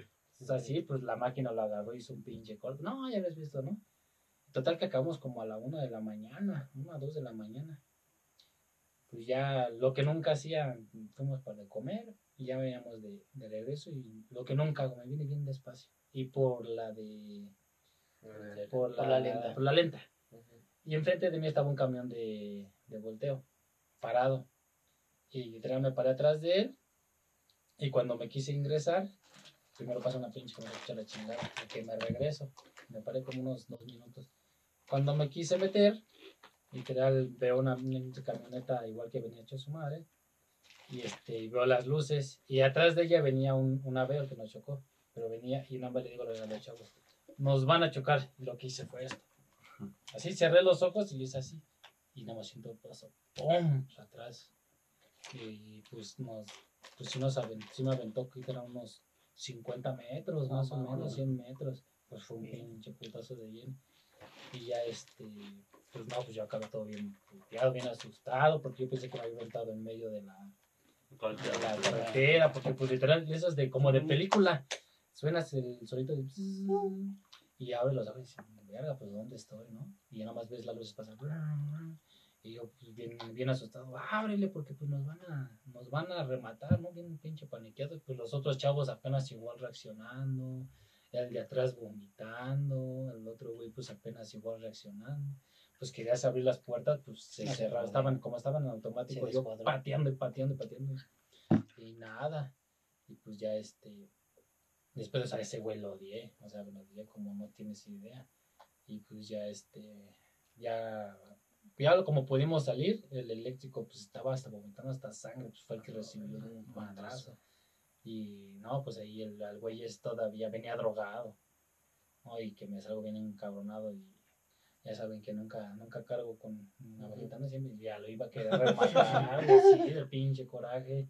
[SPEAKER 2] así, pues la máquina lo agarró y hizo un pinche corto. No, ya habías visto, ¿no? Total que acabamos como a la una de la mañana, una dos de la mañana pues ya lo que nunca hacía, fuimos para comer y ya veníamos de, de regreso y lo que nunca hago, me vine bien despacio. Y por la de... Por la, lenta. Por la lenta. Y enfrente de mí estaba un camión de, de volteo, parado. Y literal me paré atrás de él. Y cuando me quise ingresar, primero pasa una pinche me la chingada, que me regreso. Me paré como unos dos minutos. Cuando me quise meter, literal veo una, camioneta igual que venía hecho su madre y este veo las luces y atrás de ella venía un, un Aveo que nos chocó pero venía y nada más le digo a los chavos nos van a chocar y lo que hice fue esto así cerré los ojos y hice así y nada más siento paso ¡pum! atrás y pues nos pues sí, nos aventó, sí me aventó que eran unos 50 metros más o menos 100 metros pues fue un pinche putazo de lleno y ya este pues no, pues yo acabé todo bien puteado, bien asustado, porque yo pensé que me había aventado en medio de la, la carretera, porque pues literal, eso es de, como de película, suenas el solito de... Y abre los ojos y dices, verga, pues ¿dónde estoy, no? Y ya nada más ves las luces pasar. Y yo, pues, bien, bien asustado, ábrele porque pues nos van a, nos van a rematar, ¿no? Bien pinche paniqueado. Pues los otros chavos apenas igual reaccionando, el de atrás vomitando, el otro güey pues apenas igual reaccionando. Pues querías abrir las puertas, pues se cerraron, estaban, como estaban en automático, yo pateando y pateando y pateando. Y nada. Y pues ya este, después, o sea, ese güey lo odié, o sea, lo odié como no tienes idea. Y pues ya este, ya ya como pudimos salir, el eléctrico pues estaba hasta vomitando hasta sangre, pues fue el que recibió un madrazo. Y no, pues ahí el, güey es todavía venía drogado. ¿no? Y que me salgo bien encabronado y ya saben que nunca, nunca cargo con una siempre ya lo iba a querer rematar, sí, el pinche coraje.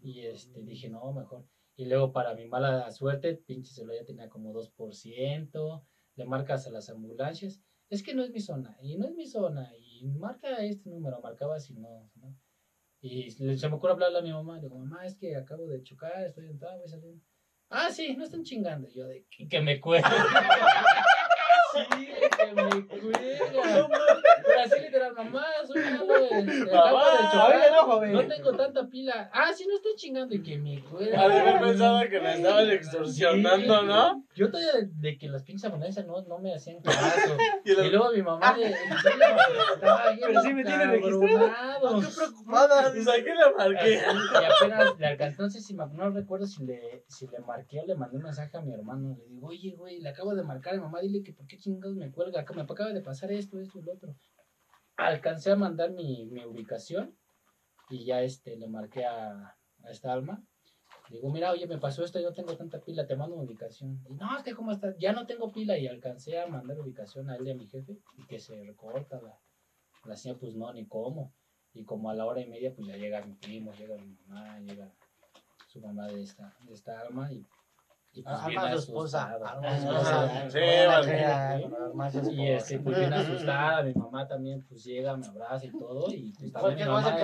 [SPEAKER 2] Y este dije, no, mejor. Y luego para mi mala suerte, pinche celular ya tenía como 2%, le marcas a las ambulancias es que no es mi zona, y no es mi zona, y marca este número, marcaba si no, ¿no? Y se me ocurre hablarle a mi mamá, digo, mamá, es que acabo de chocar, estoy entrado, voy saliendo. Ah, sí, no están chingando. yo, de que, me cuelgue. sí, que me cuelga. Así literal, mamá, soy chocar. No, no tengo tanta pila. Ah, sí, no estoy chingando y que me cuelga.
[SPEAKER 4] Había pensado que me estaban extorsionando, ¿no?
[SPEAKER 2] Yo todavía de, que las pinches ambulancias no, no me hacían caso. y, luego mi mamá de, estaba bien Pero sí me tiene registrado.
[SPEAKER 4] Qué preocupada. ¿Y qué le marqué?
[SPEAKER 2] Y apenas le alcanzó, no sé si me, no recuerdo si le, si le marqué o le mandé un mensaje a mi hermano. Le digo, oye, güey, le acabo de marcar a mi mamá, dile que por qué chingados me cuelga. Me acaba de pasar esto, esto y lo otro. Alcancé a mandar mi, mi ubicación y ya este, le marqué a, a esta alma Digo, mira, oye, me pasó esto, yo no tengo tanta pila, te mando una ubicación. Y no, es que cómo está, ya no tengo pila y alcancé a mandar ubicación a él y a mi jefe y que se recorta la, la señal, pues no, ni cómo. Y como a la hora y media, pues ya llega mi primo, llega mi mamá, llega su mamá de esta, de esta alma y y pues ah, bien esposa. Y este, pues bien asustada, mi mamá también pues llega, me abraza y todo. Y pues también mi mamá...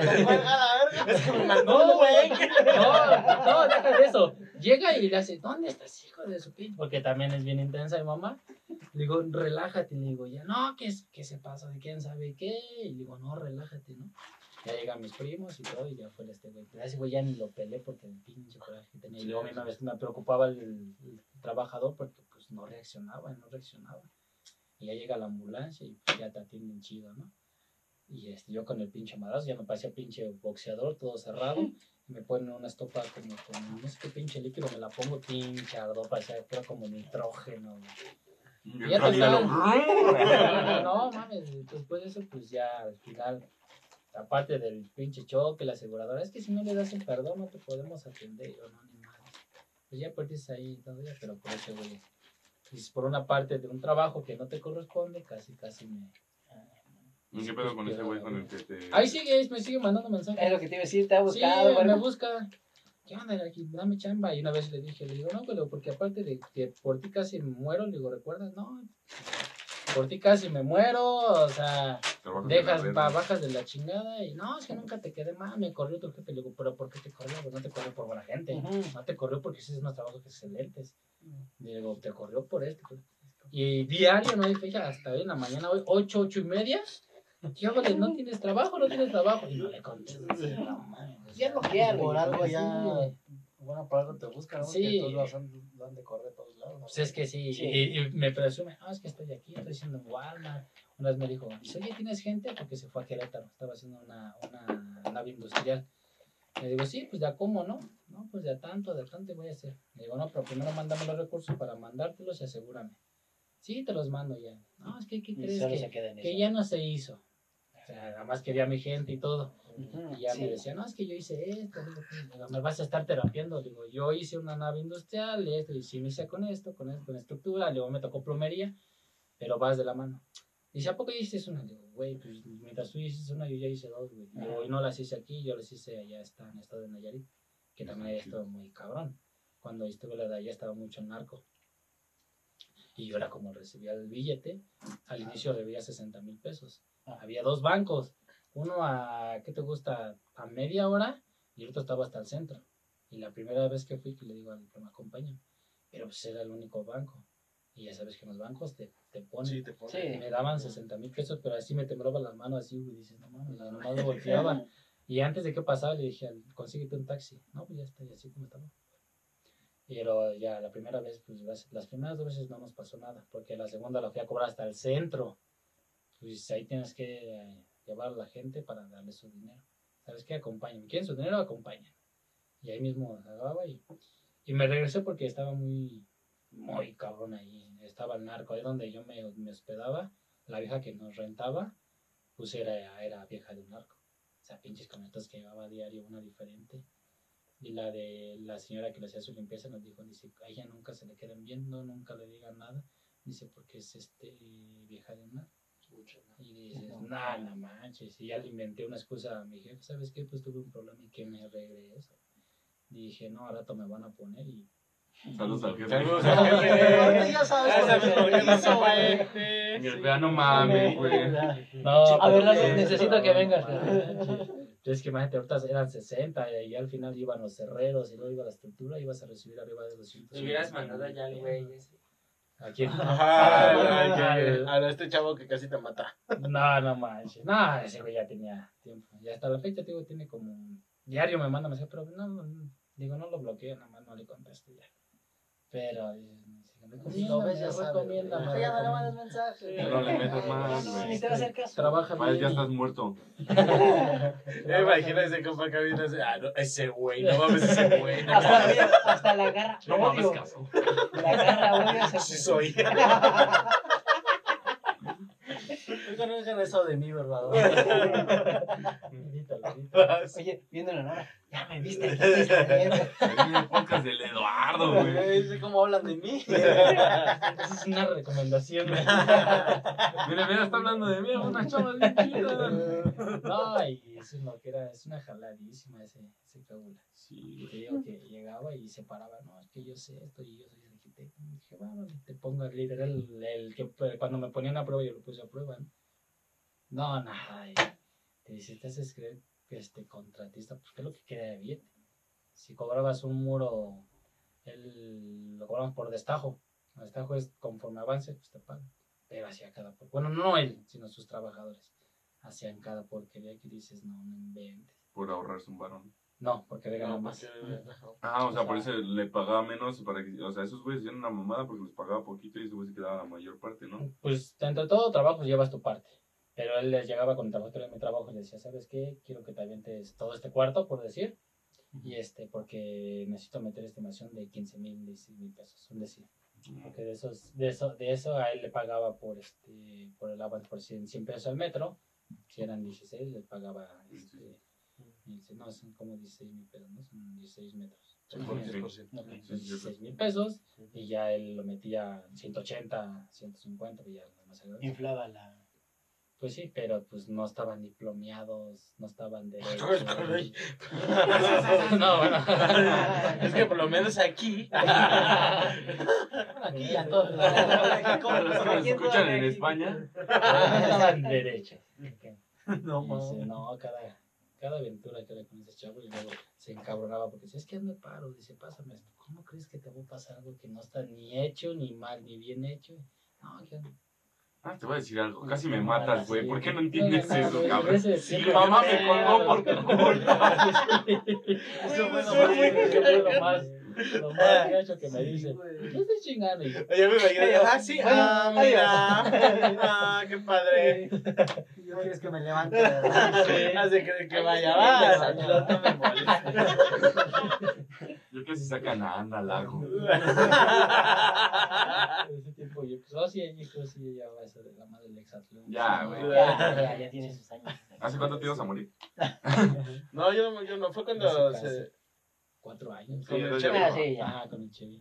[SPEAKER 2] Es que me mandó, güey. No, no, deja de eso. Llega y le hace, ¿dónde estás, hijo de su pinche? Porque también es bien intensa mi mamá. Le digo, relájate. Le digo, ya, no, que, que se pasa de quién sabe qué. Y le digo, no, relájate, ¿no? Ya llegan mis primos y todo, y ya fue este güey. Ese güey ya ni lo peleé porque el pinche coraje tenía. Y luego a mí me, me preocupaba el, trabajador porque pues no reaccionaba, no reaccionaba. Y ya llega la ambulancia y pues, ya te atienden chido, ¿no? Y este, yo con el pinche madrazo ya me parecía pinche boxeador, todo cerrado. Y me ponen una estopa como con no sé qué pinche líquido, me la pongo pinche ardor, parecía que era como nitrógeno. Y ya no, no mames, después de eso, pues ya al final aparte del pinche choque, la aseguradora, es que si no le das el perdón no te podemos atender, yo no, ni más. Pues ya perdiste ahí todavía, pero por eso, güey. Y por una parte de un trabajo que no te corresponde, casi, casi me...
[SPEAKER 1] ¿Y qué pedo con ese güey con el que te...?
[SPEAKER 2] Ahí sigue, me sigue mandando mensajes.
[SPEAKER 3] Es lo que te iba a decir, te ha buscado.
[SPEAKER 2] Sí, me busca. ¿Qué onda? Aquí, dame chamba. Y una vez le dije, le digo, no, pero porque aparte de que por ti casi muero, le digo, ¿recuerdas? No, por ti casi me muero, o sea, dejas, bajas de la chingada y no, es que nunca te quedé mal, me corrió tu jefe, le digo, pero ¿por qué te corrió? Pues no te corrió por buena gente, no te corrió porque hiciste unos trabajos excelentes, le digo, te corrió por esto, pues". y diario, no hay fecha, hasta hoy en la mañana, hoy, ocho, ocho y media, ¿qué hago? ¿No tienes trabajo? ¿No tienes trabajo? Y no le contesto, no,
[SPEAKER 3] ya lo quiero, por algo ya... Bueno, por algo te buscan, ¿no?
[SPEAKER 2] Sí.
[SPEAKER 3] Todos lo han de correr todos lados.
[SPEAKER 2] Pues es que sí, Y, me presume, ah, es que estoy aquí, estoy haciendo en Walmart. Una vez me dijo, oye, ¿tienes gente? Porque se fue a Querétaro, estaba haciendo una, una nave industrial. Le digo, sí, pues ya cómo, ¿no? No, pues ya tanto, de tanto voy a hacer. Le digo, no, pero primero mándame los recursos para mandártelos y asegúrame. Sí, te los mando ya. No, es que, ¿qué crees? Que, que ya no se hizo. O sea, nada más quería a mi gente y todo y ya me decía, no, es que yo hice esto, digo, me vas a estar terapiando, digo, yo hice una nave industrial, esto, y si me hice con esto, con esto, con estructura, luego me tocó plomería, pero vas de la mano. Dice, ¿a poco hiciste una? Digo, güey, pues mientras tú hiciste una, yo ya hice dos, güey. Digo, y no las hice aquí, yo las hice allá, está en estado de Nayarit, que también había estado muy cabrón. Cuando estuve la de allá estaba mucho narco. Y yo era como recibía el billete, al inicio recibía 60 mil pesos. Ah. Había dos bancos, uno a, ¿qué te gusta? A media hora y el otro estaba hasta el centro. Y la primera vez que fui, que le digo al que me acompaña, pero pues era el único banco. Y ya sabes que en los bancos te, te ponen. Sí, te ponen. Me daban 60 mil pesos, pero así me temblaba las manos así, y dices, no mames, nomás lo volteaba. y antes de que pasaba le dije, consíguete un taxi. No, pues ya está, y así como estaba. Pero ya la primera vez, pues las, primeras dos veces no nos pasó nada, porque la segunda la fui a cobrar hasta el centro. Pues ahí tienes que llevar a la gente para darle su dinero. ¿Sabes qué? Acompañan. ¿Quieren su dinero? Acompañan. Y ahí mismo agarraba y, y me regresé porque estaba muy, muy cabrón ahí. Estaba el narco, ahí donde yo me, me hospedaba. La vieja que nos rentaba, pues era, era vieja de un narco. O sea, pinches camionetas que llevaba a diario, una diferente. Y la de la señora que le hacía su limpieza nos dijo, dice, a ella nunca se le queden viendo, nunca le digan nada. Dice, porque es este vieja de un narco. Y dices, no, no manches. Y ya le inventé una excusa a mi jefe, ¿sabes qué? Pues tuve un problema y que me regreso. Dije, no, al rato me van a poner y
[SPEAKER 1] Saludos al jefe. Saludos al jefe. Ya sabes no se fue. no mames, güey.
[SPEAKER 2] No, a ver, necesito que vengas. Es que imagínate, ahorita eran 60 y al final iban los cerreros y luego iba la estructura y ibas a recibir arriba de 200.
[SPEAKER 5] Me hubieras mandado ya al güey
[SPEAKER 4] ¿A quién? a este chavo que casi te mata.
[SPEAKER 2] No, no manches. No, ese güey ya tenía tiempo. Y hasta la fecha, digo, tiene como diario me manda mensaje, pero no, digo, no lo bloqueo, nada más no le contesto ya. Pero, lo ves, ya recomienda. Ya no le mandas mensaje.
[SPEAKER 1] No le metas más, güey. Ni te va a hacer caso. Trabaja bien. ya estás muerto.
[SPEAKER 4] Imagina ese compa que viene ah, no, ese güey, no mames ese güey.
[SPEAKER 5] hasta, hasta la garra. No mames caso. La garra, güey.
[SPEAKER 4] Sí soy.
[SPEAKER 3] conocen eso de mí, ¿verdad?
[SPEAKER 5] Oye, viéndolo ahora, ya me viste.
[SPEAKER 1] el podcast del Eduardo, güey.
[SPEAKER 3] Sé cómo hablan de mí.
[SPEAKER 2] Esa es una recomendación.
[SPEAKER 1] Mira, mira, está hablando de mí, una chava bien chida.
[SPEAKER 2] No, y es una, que era, es una jaladísima ese, ese cabula. Sí. Te digo que llegaba y se paraba, no, es que yo sé esto y yo soy arquitecto. Y dije, bueno, te pongo el líder, el, el que cuando me ponían a prueba yo lo puse a prueba, ¿no? No, nada. Te dice, te haces creer que este contratista, pues, ¿qué es lo que quiere bien? Si cobrabas un muro, él, lo cobramos por destajo. El destajo es conforme avance, pues te pagan. Pero hacía cada Bueno, no él, sino sus trabajadores. Hacían cada porquería que dices, no, no inventes.
[SPEAKER 1] Por ahorrarse un varón.
[SPEAKER 2] No, porque le ganó más.
[SPEAKER 1] Ah, o sea, por eso le pagaba menos para que, o sea, esos güeyes hacían una mamada porque les pagaba poquito y ese güey se quedaba la mayor parte, ¿no?
[SPEAKER 2] Pues entre todo trabajo llevas tu parte. Pero él les llegaba con el trabajo de mi trabajo y le decía, ¿sabes qué? Quiero que te avientes todo este cuarto, por decir. Y este, porque necesito meter estimación de 15 mil, 16 mil pesos, un decir. Porque de, esos, de, eso, de eso a él le pagaba por, este, por el avance por 100, 100 pesos al metro. Si eran 16, le pagaba, este, no, son como 16 mil pesos, ¿no? Son 16 metros. 16 mil pesos y ya él lo metía 180, 150 y ya más
[SPEAKER 5] Inflaba la
[SPEAKER 2] pues sí, pero pues no estaban diplomeados, no estaban de...
[SPEAKER 4] no, bueno. es que por lo menos aquí...
[SPEAKER 2] aquí a todos. ¿Se
[SPEAKER 1] escuchan en España?
[SPEAKER 2] No estaban derechos. No, no, cada, cada aventura que le con ese chavo y luego se encabronaba porque dice, es que me paro, dice, pásame esto. ¿Cómo crees que te va a pasar algo que no está ni hecho, ni mal, ni bien hecho? No, que
[SPEAKER 1] Te voy a decir algo, casi me matas, güey. ¿Por qué no entiendes eso, cabrón? Sí, mamá me colgó por tu culpa.
[SPEAKER 2] Eso fue lo más, lo más gacho que me dice. ¿Qué estoy chingando? Yo
[SPEAKER 4] me imagino, ah, sí, ah, mira. Ah, qué padre.
[SPEAKER 3] Yo quieres que me levante.
[SPEAKER 4] Hace que, que vaya, va. No me
[SPEAKER 1] Yo casi sacan a Ana Lago.
[SPEAKER 2] Ese tiempo yo, pues, oh, sí, yo sí, ya va a ser la madre del exatlón.
[SPEAKER 1] Ya, güey.
[SPEAKER 5] Ya, ya, tiene sus años.
[SPEAKER 1] ¿Hace cuánto te ibas a morir?
[SPEAKER 4] no, yo, yo no, fue cuando se...
[SPEAKER 2] Cuatro años.
[SPEAKER 4] Con el Chevy. Ah,
[SPEAKER 2] sí, ya. Ah, con el Chevy.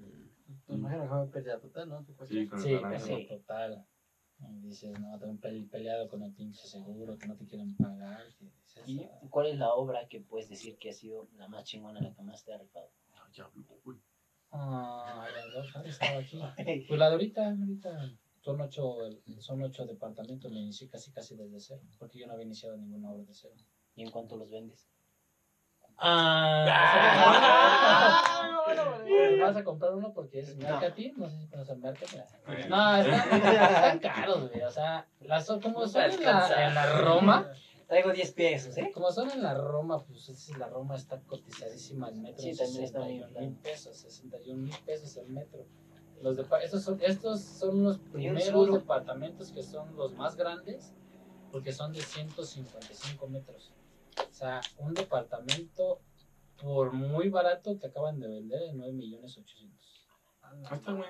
[SPEAKER 3] Pues imagino que fue pérdida total, ¿no?
[SPEAKER 1] Sí, con el
[SPEAKER 2] sí, pérdida total. Y dices, no, te han peleado con el pinche seguro, que no te quieren pagar.
[SPEAKER 5] ¿Y cuál es la obra que puedes decir que ha sido la más chingona, la que más te ha rifado?
[SPEAKER 1] Ya güey.
[SPEAKER 2] Ah, la estaba aquí. Pues la de ahorita, ahorita son ocho, son ocho departamentos, me inicié casi casi desde cero, porque yo no había iniciado ninguna obra de cero.
[SPEAKER 5] ¿Y en cuánto los vendes?
[SPEAKER 2] Ah, vas a comprar uno porque es marketing, no sé si conoces marketing. No, están, caros, güey. O sea, las, como son en la, en la Roma.
[SPEAKER 5] Traigo 10 pesos, ¿eh?
[SPEAKER 2] Como son en la Roma, pues la Roma está cotizadísima el metro. Sí, también está mil pesos, 61 mil pesos el metro. Los de, estos, son, estos son los primeros departamentos que son los más grandes porque son de 155 metros. O sea, un departamento por muy barato que acaban de vender en 9 millones 800.
[SPEAKER 1] Ah, está güey,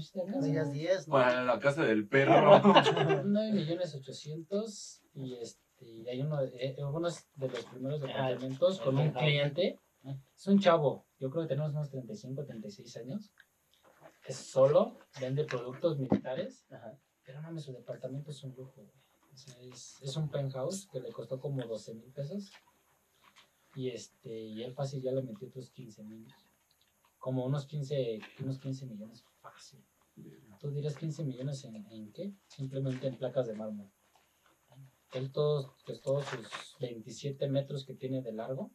[SPEAKER 1] sí te 10, Para la casa del perro.
[SPEAKER 2] 9 millones 800 y este y hay uno de, eh, algunos de los primeros departamentos con un cliente. Es un chavo, yo creo que tenemos unos 35, 36 años. Es solo, vende productos militares. Pero no, su departamento es un lujo. es, es, un penthouse que le costó como 12 mil pesos. Y, este, y él fácil ya le metió otros 15 mil. Como unos 15, unos 15 millones fácil. ¿Tú dirás 15 millones en, en qué? Simplemente en placas de mármol. Él todos, pues todos sus 27 metros que tiene de largo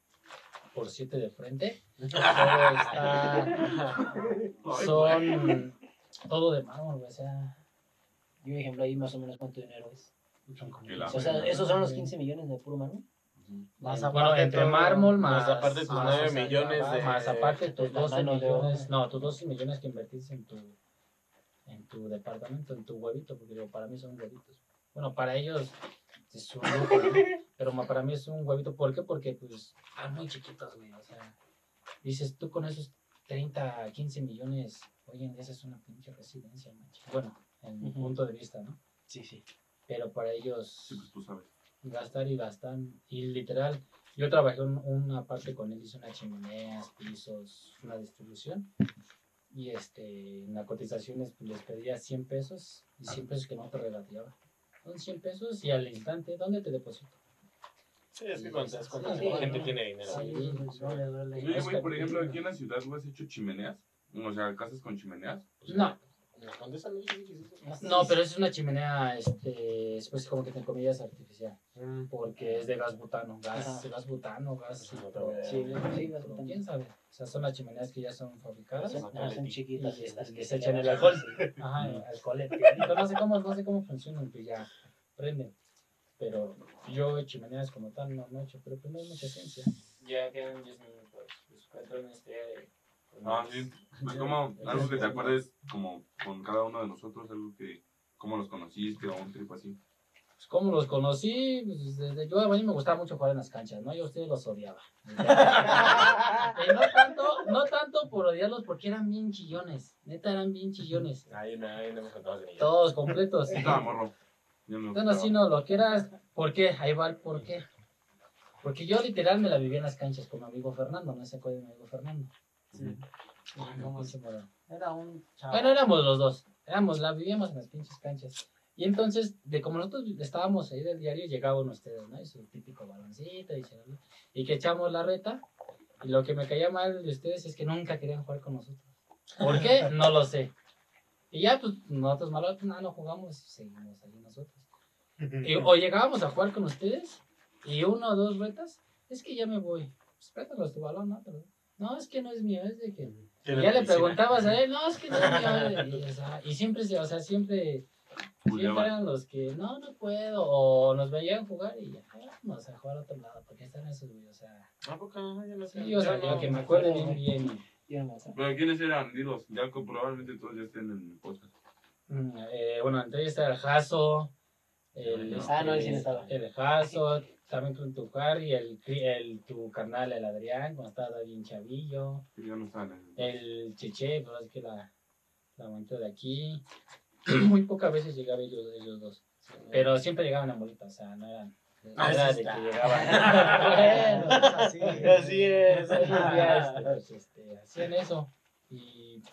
[SPEAKER 2] por 7 de frente. Todo está. Son todo de mármol, o sea.
[SPEAKER 5] Y un ejemplo ahí más o menos cuánto dinero es. O sea, esos son los 15 millones de puro mármol.
[SPEAKER 2] Más aparte entre mármol, más,
[SPEAKER 4] más aparte tus 9 millones de...
[SPEAKER 2] Más aparte tus 12 millones, no, tus 12 millones que invertís en tu, en tu departamento, en tu huevito, porque para mí son huevitos. Bueno, para ellos es un lujo, Pero para mí es un huevito. ¿Por qué? Porque pues están muy chiquitos, güey. O sea, dices, tú con esos 30, 15 millones, oye, en día es una pinche residencia, mancha. Bueno, en mi punto de vista, ¿no?
[SPEAKER 5] Sí, sí.
[SPEAKER 2] Pero para ellos...
[SPEAKER 1] Sí, pues tú sabes.
[SPEAKER 2] Gastar y gastan. Y literal, yo trabajé una parte con él, hice unas chimeneas, pisos, una distribución. Y este, en las cotizaciones pues, les pedía 100 pesos y 100 pesos que no te regateaba son 100 pesos y al instante, ¿dónde te deposito?
[SPEAKER 4] Sí, es que cuando te la gente tiene dinero. Sí,
[SPEAKER 1] güey, por ejemplo, aquí en la ciudad, ¿tú has hecho chimeneas? O sea, casas con chimeneas.
[SPEAKER 2] No. No, pero es una chimenea, este, es pues como que te comillas artificial, mm. porque es de gas butano, gas, gas butano, gas, sí, sí, gas butano. ¿Quién sabe? O sea, son las chimeneas que ya son fabricadas.
[SPEAKER 5] son chiquitas.
[SPEAKER 2] Y las que se echan el alcohol. Ajá, el alcohol. No sé cómo, no sé cómo funcionan, pues ya prenden. Pero yo chimeneas como tal no, no he hecho, pero pues no hay mucha ciencia.
[SPEAKER 6] Ya quedan 10 minutos. Pues cuatro en este
[SPEAKER 1] Ah, sí. Pues como, algo que te acuerdes como con cada uno de nosotros, algo que, cómo los conociste o un trip así.
[SPEAKER 2] Pues cómo los conocí, pues desde yo a mí me gustaba mucho jugar en las canchas, ¿no? Yo a ustedes los odiaba. y no tanto, no tanto por odiarlos porque eran bien chillones, neta eran bien chillones.
[SPEAKER 4] Ahí no, ahí no me contabas
[SPEAKER 2] de Todos completos.
[SPEAKER 1] Estaba morro.
[SPEAKER 2] Bueno, sí, no, lo que era, ¿por qué? Ahí va el por qué. Porque yo literal me la vivía en las canchas con mi amigo Fernando, no sé cuál es mi amigo Fernando. Sí.
[SPEAKER 3] Era un
[SPEAKER 2] chavo. Bueno, éramos los dos. Éramos, la vivíamos en las pinches canchas. Y entonces, de como nosotros estábamos ahí del diario, llegaban ustedes, ¿no? Y su típico baloncito y, y que echamos la reta. Y lo que me caía mal de ustedes es que nunca querían jugar con nosotros. ¿Por qué? No lo sé. Y ya, pues, nosotros malo, pues, nada, no jugamos, seguimos ahí nosotros. Y, o llegábamos a jugar con ustedes y uno o dos retas, es que ya me voy. Pues tu balón, ¿no? No, es que no es mío, es de que. ya le preguntabas a él, no, es que no es mío. Y, siempre, o sea, siempre. Siempre eran los que, no, no puedo, o nos veían jugar y ya, vamos a jugar a otro lado, porque están esos güey, o sea.
[SPEAKER 4] ¿A poco? Yo no sé.
[SPEAKER 2] Sí, o sea, yo que me acuerdo bien, bien.
[SPEAKER 1] Pero ¿quiénes eran? Dilos, ya probablemente todos ya estén en el podcast.
[SPEAKER 2] Mm, eh, bueno, entonces está el Jaso, el,
[SPEAKER 5] ah, no, el, sí estaba.
[SPEAKER 2] el Jaso, con tu Harry, el, el, tu carnal, el Adrián, cuando estaba bien chavillo. El Cheche, pues así que la, la de aquí. Muy pocas veces llegaban ellos, ellos dos. Pero siempre llegaban a Molita, o sea, no eran. No ah, era de que llegaban. bueno, así, así es. Este, pues, este, hacían eso. Y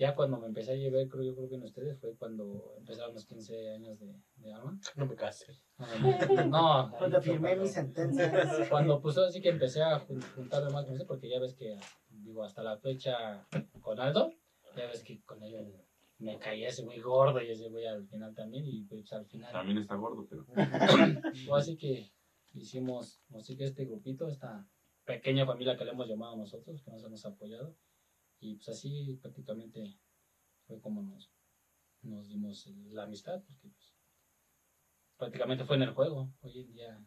[SPEAKER 2] ya cuando me empecé a llevar, creo yo creo que en ustedes fue cuando empezaron los 15 años de, de ama.
[SPEAKER 4] No me casé.
[SPEAKER 2] No,
[SPEAKER 3] cuando firmé mi sentencia.
[SPEAKER 2] Cuando pues así que empecé a juntarme más con ese, porque ya ves que, digo, hasta la fecha con Aldo, ya ves que con él me caía ese muy gordo y ese güey al final también, y pues al final.
[SPEAKER 1] También está gordo, pero.
[SPEAKER 2] así que hicimos, así que este grupito, esta pequeña familia que le hemos llamado nosotros, que nos hemos apoyado Y pues así prácticamente fue como nos, nos dimos la amistad, porque pues, prácticamente fue en el juego. Hoy en día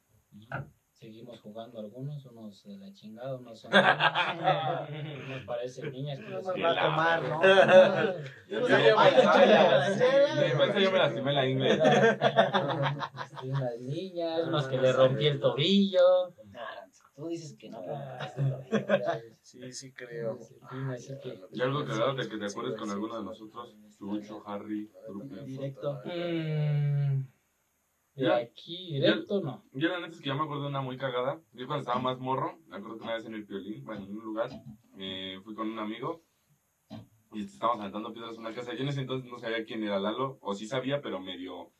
[SPEAKER 2] seguimos jugando algunos, unos de la chingada, unos son unos parecen niñas que nos van a tomar, ¿no? Yo
[SPEAKER 1] yo me lastimé la inglés.
[SPEAKER 2] Unas niñas, unos que le rompí el tobillo.
[SPEAKER 5] Tú dices que no,
[SPEAKER 4] Sí, sí creo.
[SPEAKER 1] ¿Y algo que de que te acuerdes con alguno de nosotros? Chucho, Harry,
[SPEAKER 2] Directo. Mm. De aquí, directo, no.
[SPEAKER 1] Yo la neta es que ya me acuerdo de una muy cagada. Yo cuando estaba más morro, me acuerdo que una vez en el Piolín, bueno, en un lugar, eh, fui con un amigo y estábamos saltando piedras en una casa. Yo en ese entonces no sabía quién era Lalo, o sí sabía, pero medio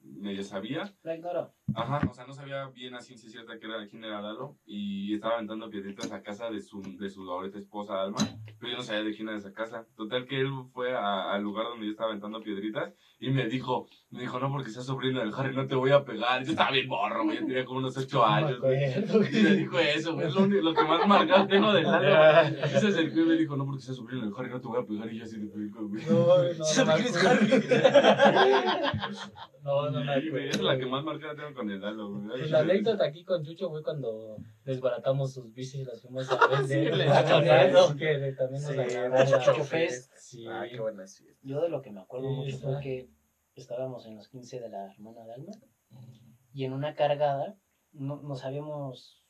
[SPEAKER 1] medio sabía.
[SPEAKER 5] La ignoró.
[SPEAKER 1] Ajá, o sea, no sabía bien a ciencia cierta que era, quién era Lalo. Y estaba aventando piedritas a casa de su, de su ahorita esposa Alma. Pero yo no sabía de quién era esa casa. Total que él fue al lugar donde yo estaba aventando piedritas. Y me dijo, me dijo, no, porque seas sobrino del Harry, no te voy a pegar. Yo estaba bien borro, güey. Tenía como unos 8 años. y me dijo eso, güey. Es lo, lo, que más marcado tengo de Lalo. Ese se acercó y me dijo, no, porque seas sobrino del Harry, no te voy a pegar. Y yo así de pego, güey. No, no, no. Harry? No, no, no. Es la que más marcada tengo con el Lalo, güey.
[SPEAKER 2] Pues la anécdota aquí con Chucho fue cuando desbaratamos sus bicis y las fuimos a vender. Sí, que también nos
[SPEAKER 5] agarraron. Chucho Fest. Sí. Ah, qué buena Yo de lo que me acuerdo mucho fue que estábamos en los 15 de la hermana de Alma y en una cargada no, nos habíamos...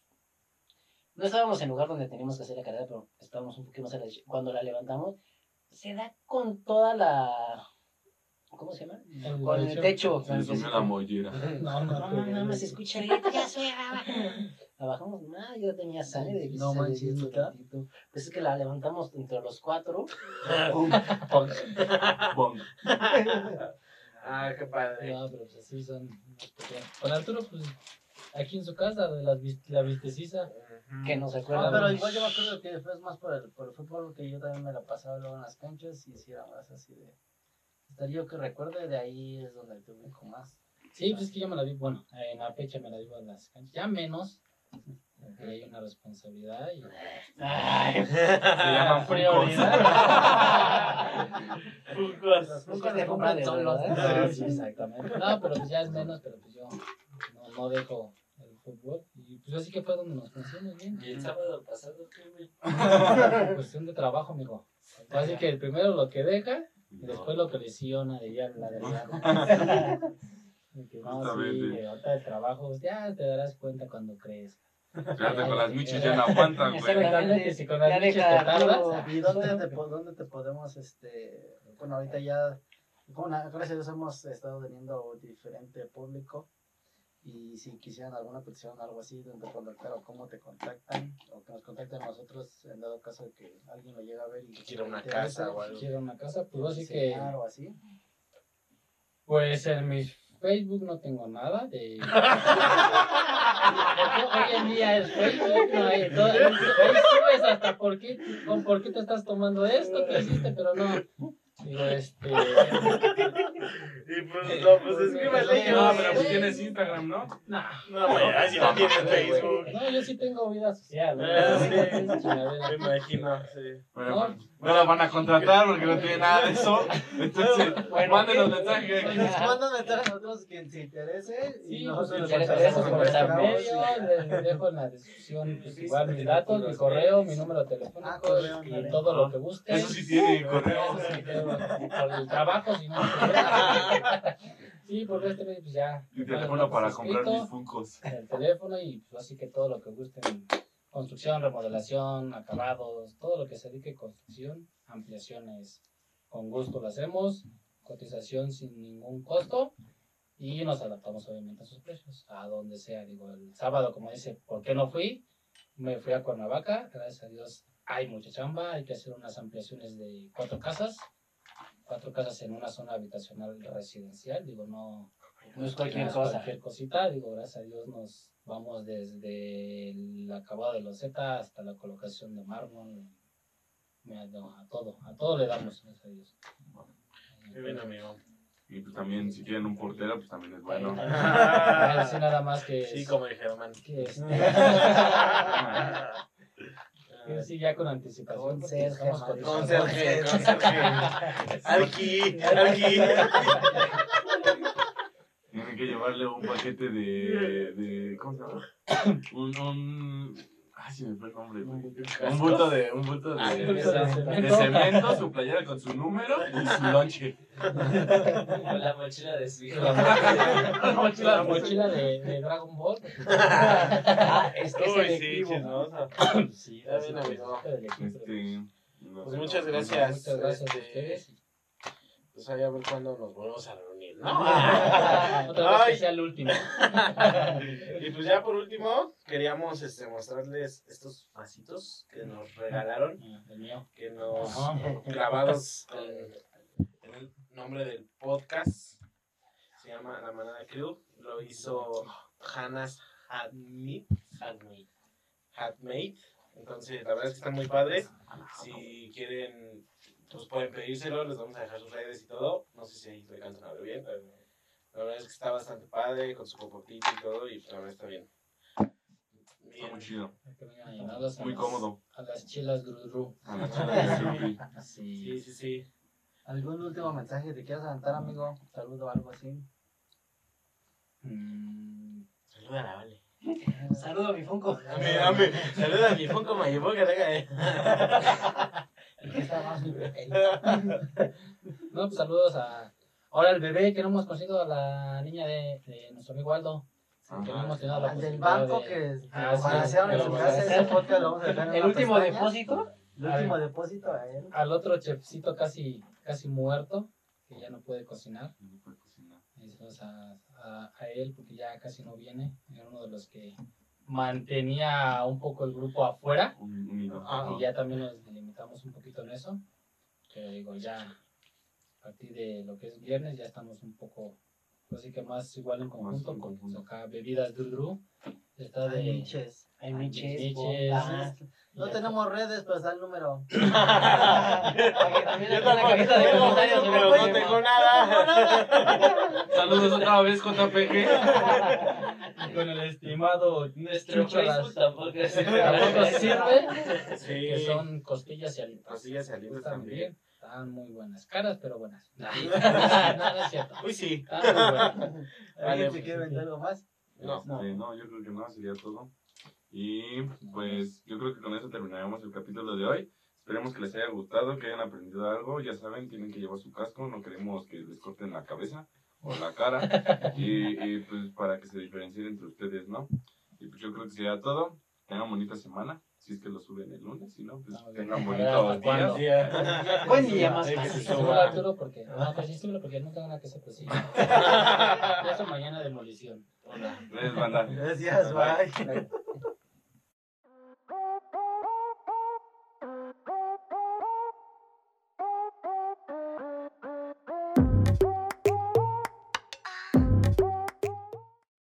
[SPEAKER 5] No estábamos en el lugar donde teníamos que hacer la cargada, pero estábamos un poquito más a la... Cuando la levantamos, se da con toda la ¿Cómo se llama? Con el techo. La mollera. No, no, no, nada más se escucha ya se La bajamos, no, yo tenía sangre de No manches, Pues es que la levantamos entre los cuatro.
[SPEAKER 4] ah, qué padre.
[SPEAKER 2] No, pero pues así son. Con Arturo, pues aquí en su casa, de la, la vistecisa.
[SPEAKER 5] Que no se acuerda.
[SPEAKER 3] No, pero igual yo me acuerdo que fue más por el, por el fútbol, que yo también me la pasaba luego en las canchas y si era más así de yo que recuerde, de ahí es donde tuve más.
[SPEAKER 2] Sí, pues es que yo me la di, bueno, en la fecha me la di a las canchas, ya menos, porque hay una responsabilidad y... Ay, se llaman prioridad. Fucos. Fucos de comprar solos. Sí, exactamente. No, pero pues ya es menos, pero pues yo no, no dejo el fútbol. Y pues así que fue donde nos conocimos bien.
[SPEAKER 6] ¿Y el sábado pasado qué,
[SPEAKER 2] güey? Cuestión de trabajo, amigo. Así que el primero lo que deja después lo que lesiona, diría la verdad. que no, sí, ahorita el trabajo, ya te darás cuenta cuando crees.
[SPEAKER 1] Fíjate, con las michis ya no aguantan, güey.
[SPEAKER 2] Exactamente, si con las michis te tardas.
[SPEAKER 3] ¿Y dónde te, dónde te podemos, este, bueno, ahorita ya, gracias a Dios hemos estado teniendo diferente público y si quisieran alguna petición, algo así, donde contactar o cómo te contactan, o que nos contacten a nosotros en dado caso de que alguien lo llegue a ver y
[SPEAKER 4] quiera una casa o algo.
[SPEAKER 2] Quiera una casa, pues así que.
[SPEAKER 3] O así.
[SPEAKER 2] Pues en mi Facebook no tengo nada de. hoy en día es Facebook, no hay. Todo, subes hasta por qué, con por qué te estás tomando esto que hiciste, pero no. Digo, este.
[SPEAKER 4] Y pues, no, pues es que me
[SPEAKER 1] leí. No, pero pues tienes Instagram, ¿no?
[SPEAKER 2] No.
[SPEAKER 4] No, güey, así no tienes Facebook.
[SPEAKER 2] No, yo sí tengo vida social.
[SPEAKER 4] Ah, me imagino, sí.
[SPEAKER 1] Bueno, no la van a contratar porque no tiene nada de eso. Entonces, mándenos mensajes.
[SPEAKER 3] Mándenos mensajes a nosotros quien se interese.
[SPEAKER 2] Sí, nosotros pues, les por estar medio. Les dejo en la descripción pues, igual mis datos, mi correo, mi número telefónico ah, y todo lo que busquen.
[SPEAKER 1] Eso sí tiene correo.
[SPEAKER 2] Por el trabajo, si no. Sí, porque este pues ya.
[SPEAKER 1] El teléfono para comprar mis funcos.
[SPEAKER 2] El teléfono y pues así que todo lo que gusten. Construcción, remodelación, acabados, todo lo que se dedique a construcción, ampliaciones. Con gusto lo hacemos. Cotización sin ningún costo. Y nos adaptamos obviamente a sus precios, a donde sea. Digo, el sábado, como dice, ¿por qué no fui? Me fui a Cuernavaca, gracias a Dios hay mucha chamba, hay que hacer unas ampliaciones de cuatro casas cuatro casas en una zona habitacional residencial, digo, no,
[SPEAKER 5] no es cualquier cosa.
[SPEAKER 2] Cualquier cosita, digo, gracias a Dios nos vamos desde el acabado de loseta hasta la colocación de mármol, a todo, a todo le damos, gracias a Dios.
[SPEAKER 4] Qué bien, amigo.
[SPEAKER 1] Y pues también, si quieren un portero, pues también es bueno.
[SPEAKER 2] Así nada más que.
[SPEAKER 4] Sí, como dijeron, man.
[SPEAKER 2] Que este... Sí, ya con anticipación.
[SPEAKER 3] Con Sergio.
[SPEAKER 4] Con Sergio, con Sergio. Aquí, aquí.
[SPEAKER 1] Tienen que llevarle un paquete de, de ¿cómo se llama? Un, un, ay, se me fue el nombre, Un bulto de, un bulto de, de, cemento, su playera con su número y su lonche.
[SPEAKER 6] Con la mochila de su hijo.
[SPEAKER 2] La mochila, la mochila de, de Dragon Ball. ah,
[SPEAKER 4] es que Uy, sí, chismosa. Sí, está bien, amigo. Este, pues muchas gracias. Muchas gracias a este, ustedes. Pues ahí a ver cuándo nos volvemos a reunir, ¿no?
[SPEAKER 2] Otra vez que sea el último.
[SPEAKER 4] y pues ya por último, queríamos este, mostrarles estos vasitos que nos regalaron.
[SPEAKER 2] Ah, el mío.
[SPEAKER 4] Que nos grabados en, el nombre del podcast. Se llama La Manada Crew. Lo hizo Hannah's Handmade. Handmade. Entonces, la verdad es que están muy padres. Si quieren pues pueden pedírselo, les vamos a dejar sus redes y todo. No sé si ahí le cantan a ver bien. La verdad es que está bastante padre, con su popotito y todo, y la verdad está bien.
[SPEAKER 1] Está muy chido. Muy cómodo.
[SPEAKER 2] A las chilas Grudru.
[SPEAKER 1] A las chilas
[SPEAKER 4] Sí, sí, sí.
[SPEAKER 3] ¿Algún último mensaje que te quieras adelantar, amigo? Saludo o algo así.
[SPEAKER 4] Mm.
[SPEAKER 5] Saluda a la Vale. Saludo a mi Funko.
[SPEAKER 4] Saluda a mi Funko Mayimbo que
[SPEAKER 2] no, pues saludos a. Ahora el bebé que no hemos conocido a la niña de, de nuestro amigo Aldo.
[SPEAKER 3] que no hemos tenido la del banco de... que ah, en su casa, ese podcast lo vamos a dejar en
[SPEAKER 5] ¿El último depósito?
[SPEAKER 3] El último depósito a él.
[SPEAKER 2] Al otro chefcito casi, casi muerto, que ya no puede cocinar.
[SPEAKER 1] No puede cocinar.
[SPEAKER 2] a, a, a él, porque ya casi no viene. Era uno de los que mantenía un poco el grupo afuera. y ya también nos delimitamos un poquito en eso. Pero digo, ya a partir de lo que es viernes ya estamos un poco, así que más igual en conjunto, con acá bebidas Dru Está de...
[SPEAKER 3] Hay miches. No tenemos redes, pero está el número. Yo
[SPEAKER 4] tampoco no tengo nada.
[SPEAKER 1] Saludos otra vez, JPG.
[SPEAKER 2] Con el estimado
[SPEAKER 6] nuestro Facebook tampoco
[SPEAKER 2] sirve. Que son costillas y alitas.
[SPEAKER 4] Costillas y alitas también.
[SPEAKER 2] Están muy buenas. Caras, pero buenas. Nada es cierto.
[SPEAKER 4] Uy, sí.
[SPEAKER 3] ¿Alguien se quiere vender algo más?
[SPEAKER 1] No. no, yo creo que no, sería todo. Y pues yo creo que con eso terminaremos el capítulo de hoy. Esperemos que les haya gustado, que hayan aprendido algo. Ya saben, tienen que llevar su casco, no queremos que les corten la cabeza o la cara. y, pues para que se diferencien entre ustedes, ¿no? Y pues yo creo que sería todo. Tengan bonita semana. Si es que lo suben el lunes, si no, pues tengan bonitos días.
[SPEAKER 2] Buen día más. Que se suba. porque, no, pues sí porque no tengo nada que pues sí. Eso mañana demolición.
[SPEAKER 1] Gracias, banda.
[SPEAKER 3] Gracias, bye.